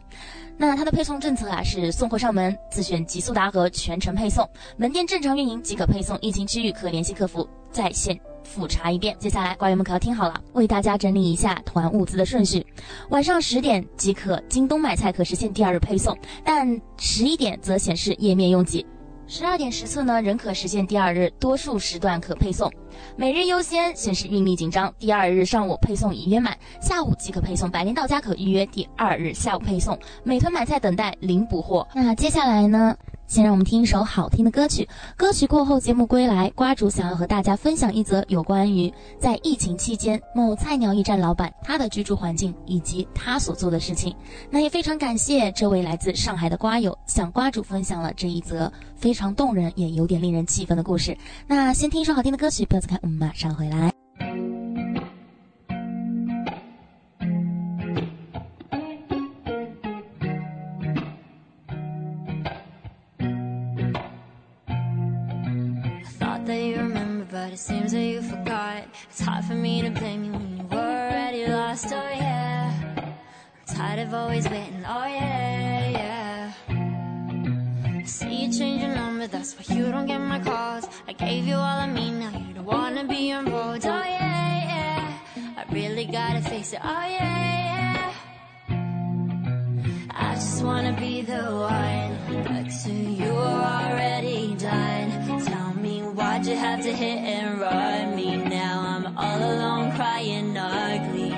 那它的配送政策啊，是送货上门自选极速达和全程配送，门店正常运营即可配送，疫情区域可联系客服在线复查一遍。接下来官员们可要听好了，为大家整理一下团物资的顺序：晚上十点即可京东买菜可实现第二日配送，但十一点则显示页面拥挤。十二点实测呢，仍可实现第二日多数时段可配送。每日优先显示运力紧张，第二日上午配送已约满，下午即可配送。百联到家可预约第二日下午配送。美团买菜等待零补货。那接下来呢？先让我们听一首好听的歌曲。歌曲过后，节目归来，瓜主想要和大家分享一则有关于在疫情期间某菜鸟驿站老板他的居住环境以及他所做的事情。那也非常感谢这位来自上海的瓜友向瓜主分享了这一则非常动人也有点令人气愤的故事。那先听一首好听的歌曲，不要走开，我们马上回来。But it seems that you forgot. It's hard for me to blame you when you were already lost, oh yeah. I'd have always waiting. Oh yeah, yeah. I see you change your number, that's why you don't get my calls. I gave you all of me, now you don't wanna be involved. Oh yeah, yeah. I really gotta face it. Oh yeah, yeah. I just wanna be the one, but you are already done. Tell me why'd you have to hit and run me? Now I'm all alone crying ugly.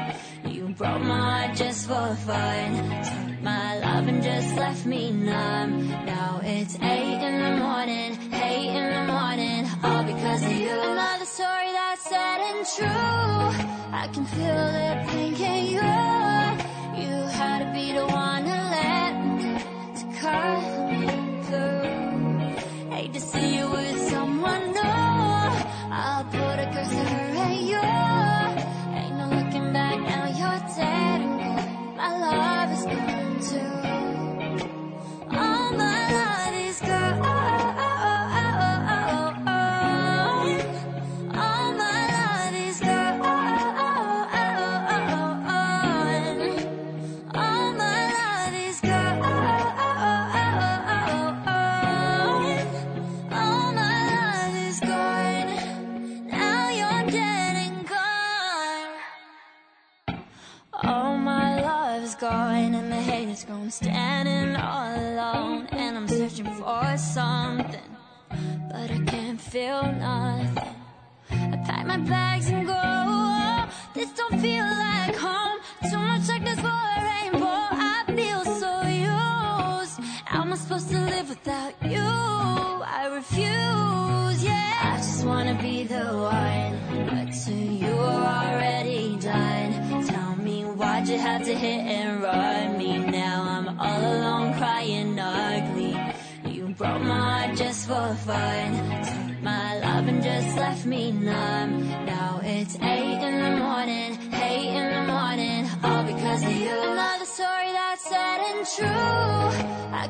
You broke my heart just for fun. Took my love and just left me numb. Now it's eight in the morning, eight in the morning, all because of you. Another story that's sad and true. I can feel the pain, can you? Had to be the one to let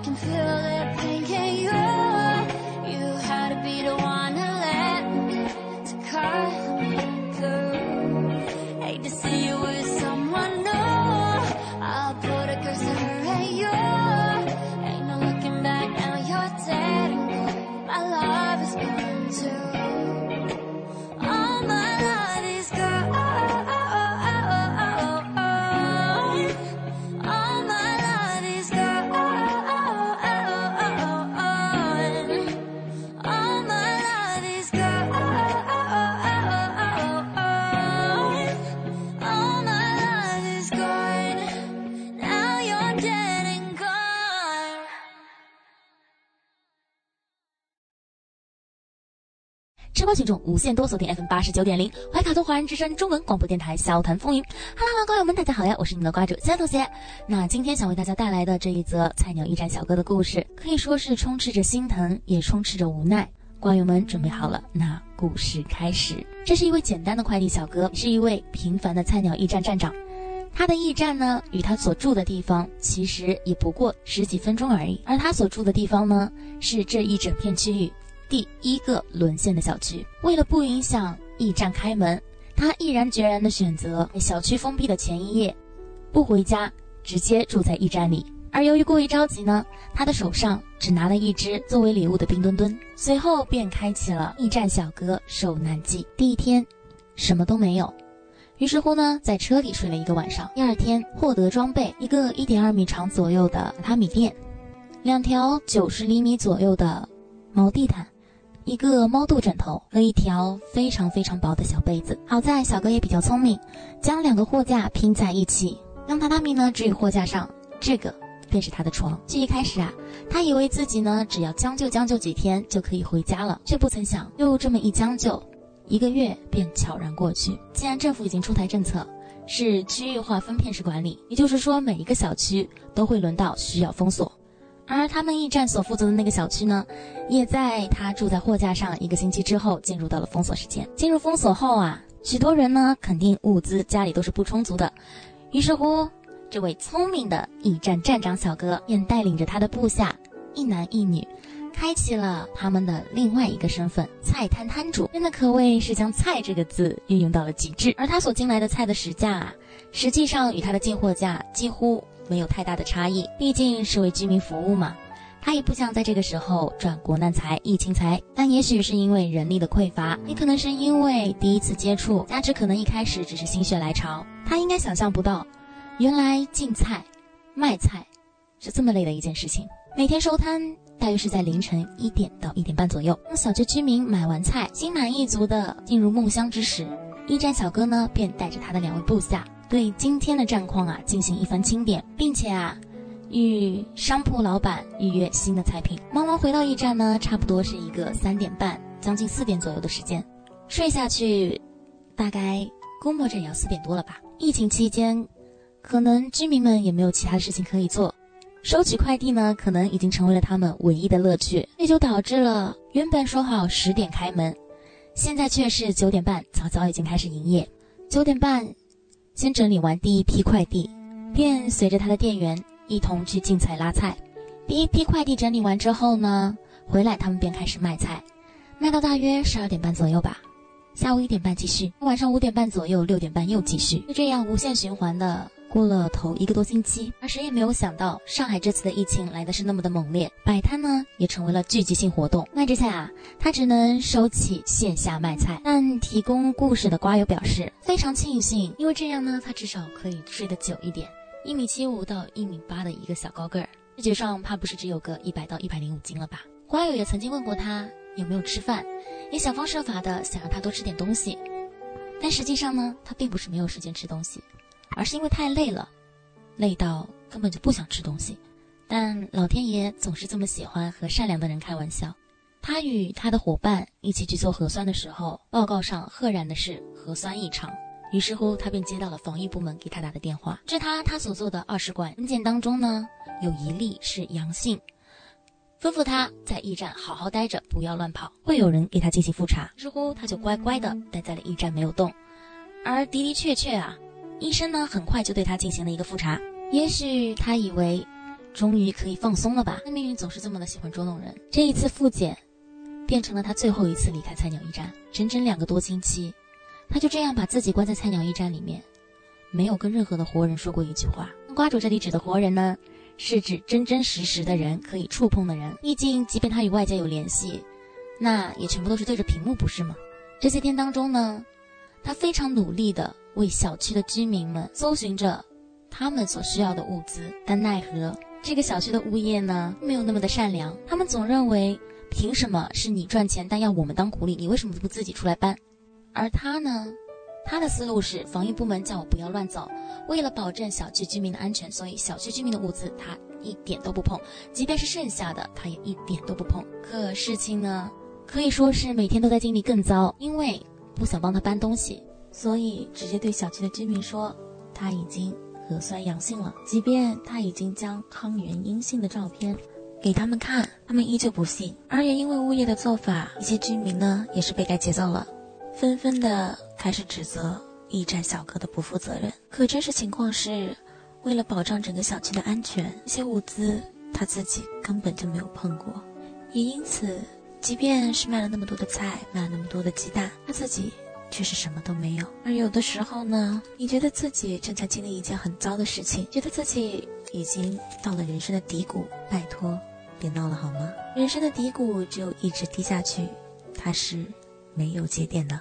can feel the 吃瓜群众无限多锁定 FM 八十九点零，怀卡托华人之声中文广播电台笑谈风云。Hello，瓜友们，大家好呀，我是你们的瓜主三同学。那今天想为大家带来的这一则菜鸟驿站小哥的故事，可以说是充斥着心疼，也充斥着无奈。瓜友们准备好了？那故事开始。这是一位简单的快递小哥，是一位平凡的菜鸟驿站站长。他的驿站呢，与他所住的地方其实也不过十几分钟而已。而他所住的地方呢，是这一整片区域第一个沦陷的小区。为了不影响驿站开门，他毅然决然地选择小区封闭的前一夜，不回家，直接住在驿站里。而由于过于着急呢，他的手上只拿了一只作为礼物的冰墩墩，随后便开启了驿站小哥受难记。第一天，什么都没有。于是乎呢，在车里睡了一个晚上。第二天，获得装备一个一点二米长左右的榻榻米垫，两条九十厘米左右的毛地毯，一个猫肚枕头和一条非常非常薄的小被子。好在小哥也比较聪明，将两个货架拼在一起，让榻榻米呢置于货架上，这个便是他的床。这一开始啊，他以为自己呢只要将就将就几天就可以回家了，却不曾想又这么一将就。一个月便悄然过去。既然政府已经出台政策，是区域化分片式管理，也就是说每一个小区都会轮到需要封锁。而他们驿站所负责的那个小区呢，也在他住在货架上一个星期之后进入到了封锁时间。进入封锁后啊，许多人呢肯定物资家里都是不充足的，于是乎，这位聪明的驿站站长小哥便带领着他的部下一男一女。开启了他们的另外一个身份——菜摊摊主，真的可谓是将“菜”这个字运用到了极致。而他所进来的菜的实价啊，实际上与他的进货价几乎没有太大的差异，毕竟是为居民服务嘛。他也不想在这个时候赚国难财、疫情财，但也许是因为人力的匮乏，也可能是因为第一次接触，加之可能一开始只是心血来潮，他应该想象不到，原来进菜、卖菜是这么累的一件事情。每天收摊大约是在凌晨一点到一点半左右。当小区居民买完菜，心满意足的进入梦乡之时，驿站小哥呢便带着他的两位部下，对今天的战况啊进行一番清点，并且啊。与商铺老板预约新的菜品，忙完回到驿站呢，差不多是一个三点半，将近四点左右的时间，睡下去，大概估摸着也要四点多了吧。疫情期间，可能居民们也没有其他事情可以做，收取快递呢，可能已经成为了他们唯一的乐趣，这就导致了原本说好十点开门，现在却是九点半，早早已经开始营业。九点半，先整理完第一批快递，便随着他的店员。一同去进菜拉菜，第一批快递整理完之后呢，回来他们便开始卖菜，卖到大约十二点半左右吧，下午一点半继续，晚上五点半左右，六点半又继续，就这样无限循环的过了头一个多星期。而谁也没有想到，上海这次的疫情来的是那么的猛烈，摆摊呢也成为了聚集性活动。卖着菜啊，他只能收起线下卖菜，但提供故事的瓜友表示非常庆幸，因为这样呢，他至少可以睡得久一点。一米七五到一米八的一个小高个儿，视觉上怕不是只有个一百到一百零五斤了吧？瓜友也曾经问过他有没有吃饭，也想方设法的想让他多吃点东西，但实际上呢，他并不是没有时间吃东西，而是因为太累了，累到根本就不想吃东西。但老天爷总是这么喜欢和善良的人开玩笑，他与他的伙伴一起去做核酸的时候，报告上赫然的是核酸异常。于是乎，他便接到了防疫部门给他打的电话。据他他所做的二十管文件当中呢，有一例是阳性，吩咐他在驿站好好待着，不要乱跑，会有人给他进行复查。于是乎，他就乖乖的待在了驿站，没有动。而的的确确啊，医生呢很快就对他进行了一个复查。也许他以为终于可以放松了吧？命运总是这么的喜欢捉弄人。这一次复检，变成了他最后一次离开菜鸟驿站，整整两个多星期。他就这样把自己关在菜鸟驿站里面，没有跟任何的活人说过一句话。瓜主这里指的活人呢，是指真真实实的人，可以触碰的人。毕竟，即便他与外界有联系，那也全部都是对着屏幕，不是吗？这些天当中呢，他非常努力的为小区的居民们搜寻着他们所需要的物资，但奈何这个小区的物业呢，没有那么的善良。他们总认为，凭什么是你赚钱，但要我们当苦力？你为什么不自己出来搬？而他呢，他的思路是防疫部门叫我不要乱走，为了保证小区居民的安全，所以小区居民的物资他一点都不碰，即便是剩下的他也一点都不碰。可事情呢，可以说是每天都在经历更糟，因为不想帮他搬东西，所以直接对小区的居民说他已经核酸阳性了，即便他已经将康源阴性的照片给他们看，他们依旧不信。而也因为物业的做法，一些居民呢也是被改节奏了。纷纷的开始指责驿站小哥的不负责任，可真实情况是，为了保障整个小区的安全，这些物资他自己根本就没有碰过，也因此，即便是卖了那么多的菜，卖了那么多的鸡蛋，他自己却是什么都没有。而有的时候呢，你觉得自己正在经历一件很糟的事情，觉得自己已经到了人生的低谷，拜托，别闹了好吗？人生的低谷只有一直低下去，它是没有节点的。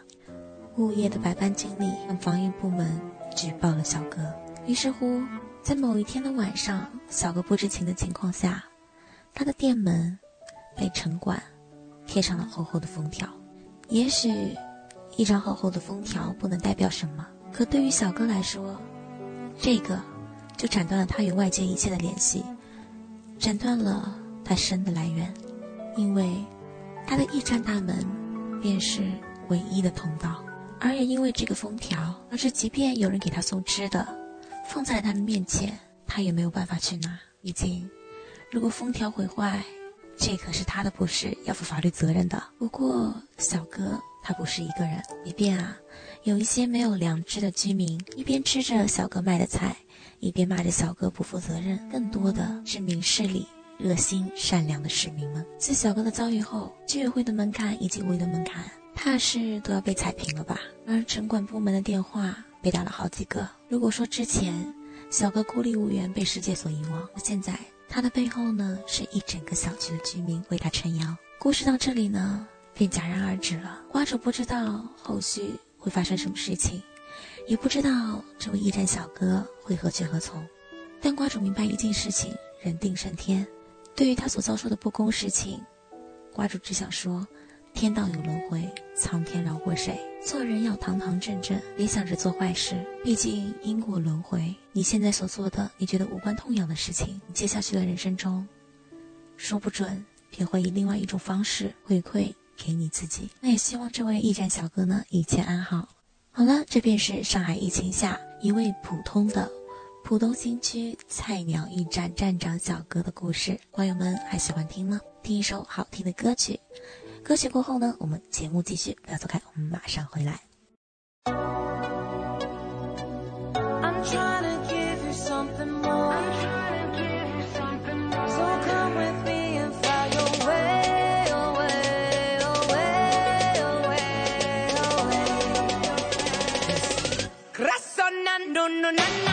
物业的百般经历让防疫部门举报了小哥。于是乎，在某一天的晚上，小哥不知情的情况下，他的店门被城管贴上了厚厚的封条。也许，一张厚厚的封条不能代表什么，可对于小哥来说，这个就斩断了他与外界一切的联系，斩断了他生的来源，因为他的驿站大门便是唯一的通道。而也因为这个封条，而是即便有人给他送吃的，放在他的面前，他也没有办法去拿。毕竟，如果封条毁坏，这可是他的不是，要负法律责任的。不过，小哥他不是一个人，即便啊，有一些没有良知的居民，一边吃着小哥卖的菜，一边骂着小哥不负责任。更多的是明事理、热心、善良的市民们。自小哥的遭遇后，居委会的门槛以及物业的门槛。怕是都要被踩平了吧？而城管部门的电话被打了好几个。如果说之前小哥孤立无援，被世界所遗忘。那现在他的背后呢，是一整个小区的居民为他撑腰。故事到这里呢，便戛然而止了。瓜主不知道后续会发生什么事情，也不知道这位驿站小哥会何去何从。但瓜主明白一件事情：人定胜天。对于他所遭受的不公事情，瓜主只想说。天道有轮回，苍天饶过谁？做人要堂堂正正，别想着做坏事。毕竟因果轮回，你现在所做的，你觉得无关痛痒的事情，接下去的人生中，说不准便会以另外一种方式回馈给你自己。那也希望这位驿站小哥呢一切安好。好了，这便是上海疫情下一位普通的浦东新区菜鸟驿站站长小哥的故事。网友们还喜欢听吗？听一首好听的歌曲。歌曲过后呢，我们节目继续，不要走开，我们马上回来。no, no, no.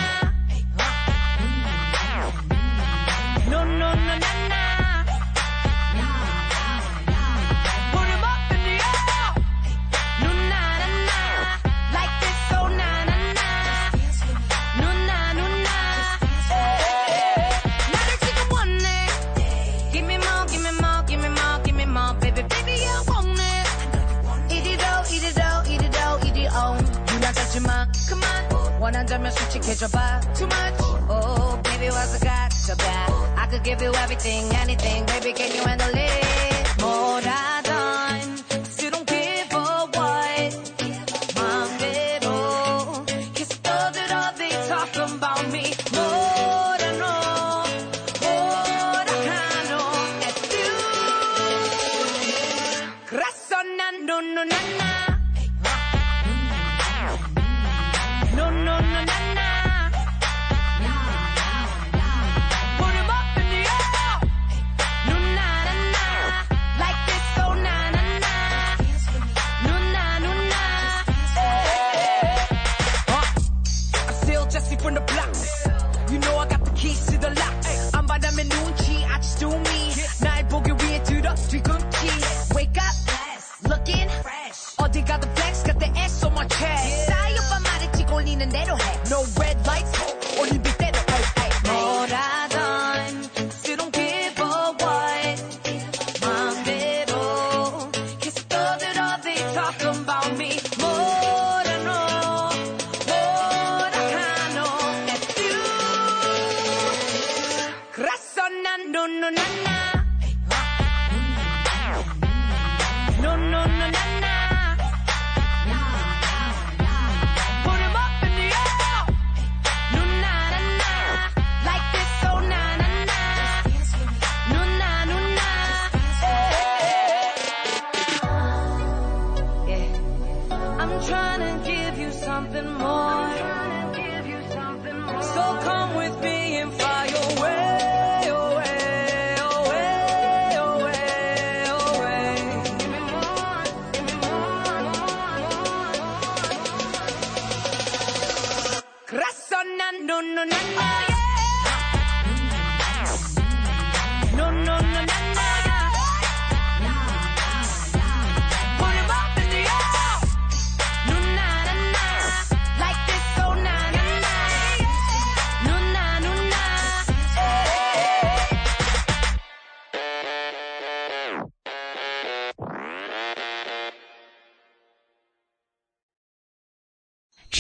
한다면 솔직해져봐 Too much Oh baby what's I got so bad I could give you everything anything Baby can you handle it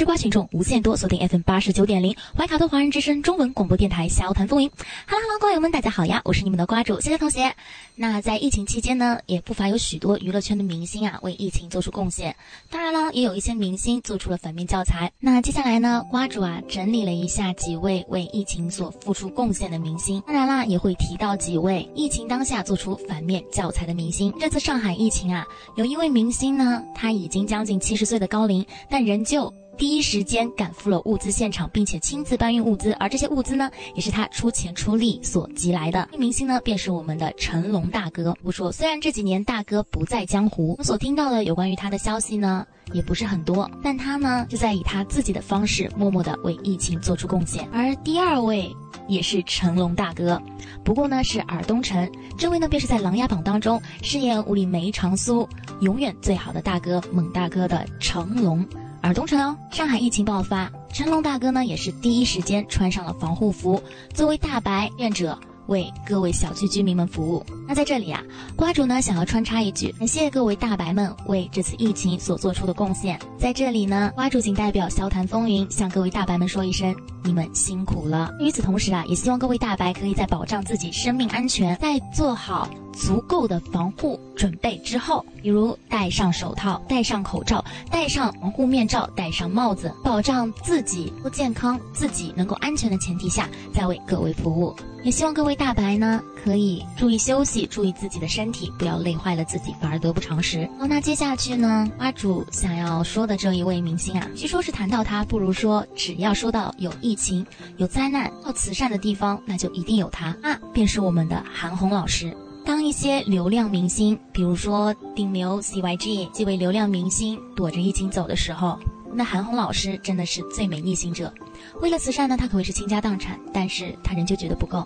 瓜群众无限多，锁定 FM 八十九点零，怀卡托华人之声中文广播电台，笑谈风云。Hello Hello，瓜友们，大家好呀，我是你们的瓜主谢谢同学。那在疫情期间呢，也不乏有许多娱乐圈的明星啊，为疫情做出贡献。当然了，也有一些明星做出了反面教材。那接下来呢，瓜主啊整理了一下几位为疫情所付出贡献的明星。当然啦，也会提到几位疫情当下做出反面教材的明星。这次上海疫情啊，有一位明星呢，他已经将近七十岁的高龄，但仍旧。第一时间赶赴了物资现场，并且亲自搬运物资，而这些物资呢，也是他出钱出力所集来的。明星呢，便是我们的成龙大哥。不说，虽然这几年大哥不在江湖，我所听到的有关于他的消息呢，也不是很多，但他呢，就在以他自己的方式，默默的为疫情做出贡献。而第二位。也是成龙大哥，不过呢是尔东城，这位呢便是在《琅琊榜》当中饰演武里梅长苏永远最好的大哥猛大哥的成龙，尔东城哦。上海疫情爆发，成龙大哥呢也是第一时间穿上了防护服，作为大白愿者。为各位小区居民们服务。那在这里啊，瓜主呢想要穿插一句，感谢各位大白们为这次疫情所做出的贡献。在这里呢，瓜主仅代表笑谈风云向各位大白们说一声，你们辛苦了。与此同时啊，也希望各位大白可以在保障自己生命安全，在做好足够的防护准备之后，比如戴上手套、戴上口罩、戴上防护面罩、戴上帽子，保障自己不健康、自己能够安全的前提下，再为各位服务。也希望各位大白呢，可以注意休息，注意自己的身体，不要累坏了自己，反而得不偿失。好，那接下去呢，花主想要说的这一位明星啊，据说是谈到他，不如说只要说到有疫情、有灾难、到慈善的地方，那就一定有他，那便是我们的韩红老师。当一些流量明星，比如说顶流 CYG 这位流量明星躲着疫情走的时候，那韩红老师真的是最美逆行者。为了慈善呢，他可谓是倾家荡产，但是他仍旧觉得不够。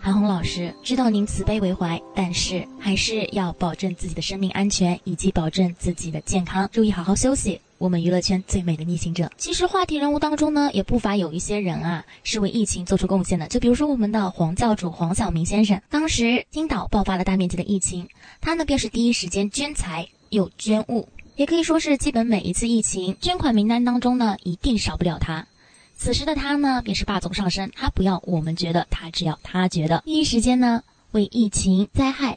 韩红老师知道您慈悲为怀，但是还是要保证自己的生命安全以及保证自己的健康，注意好好休息。我们娱乐圈最美的逆行者，其实话题人物当中呢，也不乏有一些人啊，是为疫情做出贡献的。就比如说我们的黄教主黄晓明先生，当时青岛爆发了大面积的疫情，他呢便是第一时间捐财又捐物，也可以说是基本每一次疫情捐款名单当中呢，一定少不了他。此时的他呢，便是霸总上身。他不要我们觉得，他只要他觉得。第一时间呢，为疫情灾害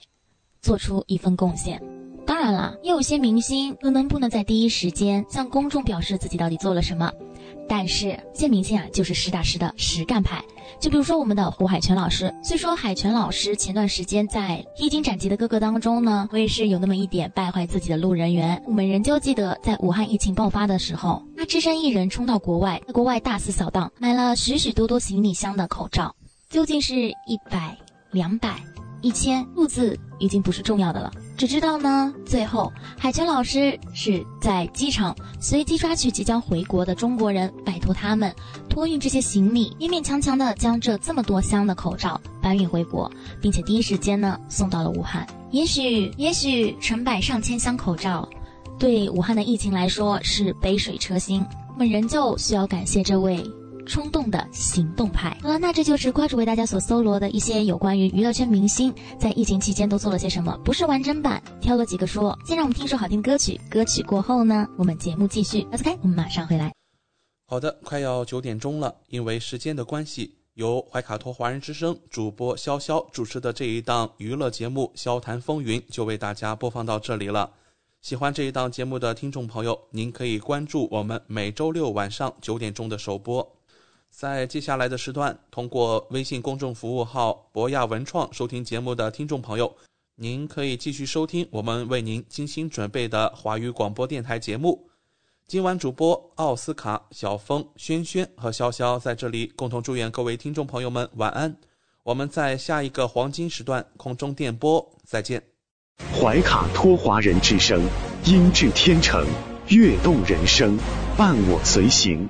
做出一份贡献。当然了，也有些明星可能不能在第一时间向公众表示自己到底做了什么。但是，这些明星啊，就是实打实的实干派。就比如说我们的胡海泉老师，虽说海泉老师前段时间在《披荆斩棘的哥哥》当中呢，我也是有那么一点败坏自己的路人缘。我们仍旧记得，在武汉疫情爆发的时候，他只身一人冲到国外，在国外大肆扫荡，买了许许多多行李箱的口罩。究竟是一百、两百、一千，数字已经不是重要的了。只知道呢，最后海泉老师是在机场随机抓取即将回国的中国人，拜托他们托运这些行李，勉勉强强的将这这么多箱的口罩搬运回国，并且第一时间呢送到了武汉。也许，也许成百上千箱口罩，对武汉的疫情来说是杯水车薪，我们仍旧需要感谢这位。冲动的行动派。好了，那这就是瓜主为大家所搜罗的一些有关于娱乐圈明星在疫情期间都做了些什么，不是完整版，挑了几个说。先让我们听首好听歌曲，歌曲过后呢，我们节目继续。OK，我们马上回来。好的，快要九点钟了，因为时间的关系，由怀卡托华人之声主播潇潇主持的这一档娱乐节目《笑谈风云》就为大家播放到这里了。喜欢这一档节目的听众朋友，您可以关注我们每周六晚上九点钟的首播。在接下来的时段，通过微信公众服务号“博亚文创”收听节目的听众朋友，您可以继续收听我们为您精心准备的华语广播电台节目。今晚主播奥斯卡、小峰、轩轩和潇潇在这里共同祝愿各位听众朋友们晚安。我们在下一个黄金时段空中电波再见。怀卡托华人之声，音质天成，悦动人生，伴我随行。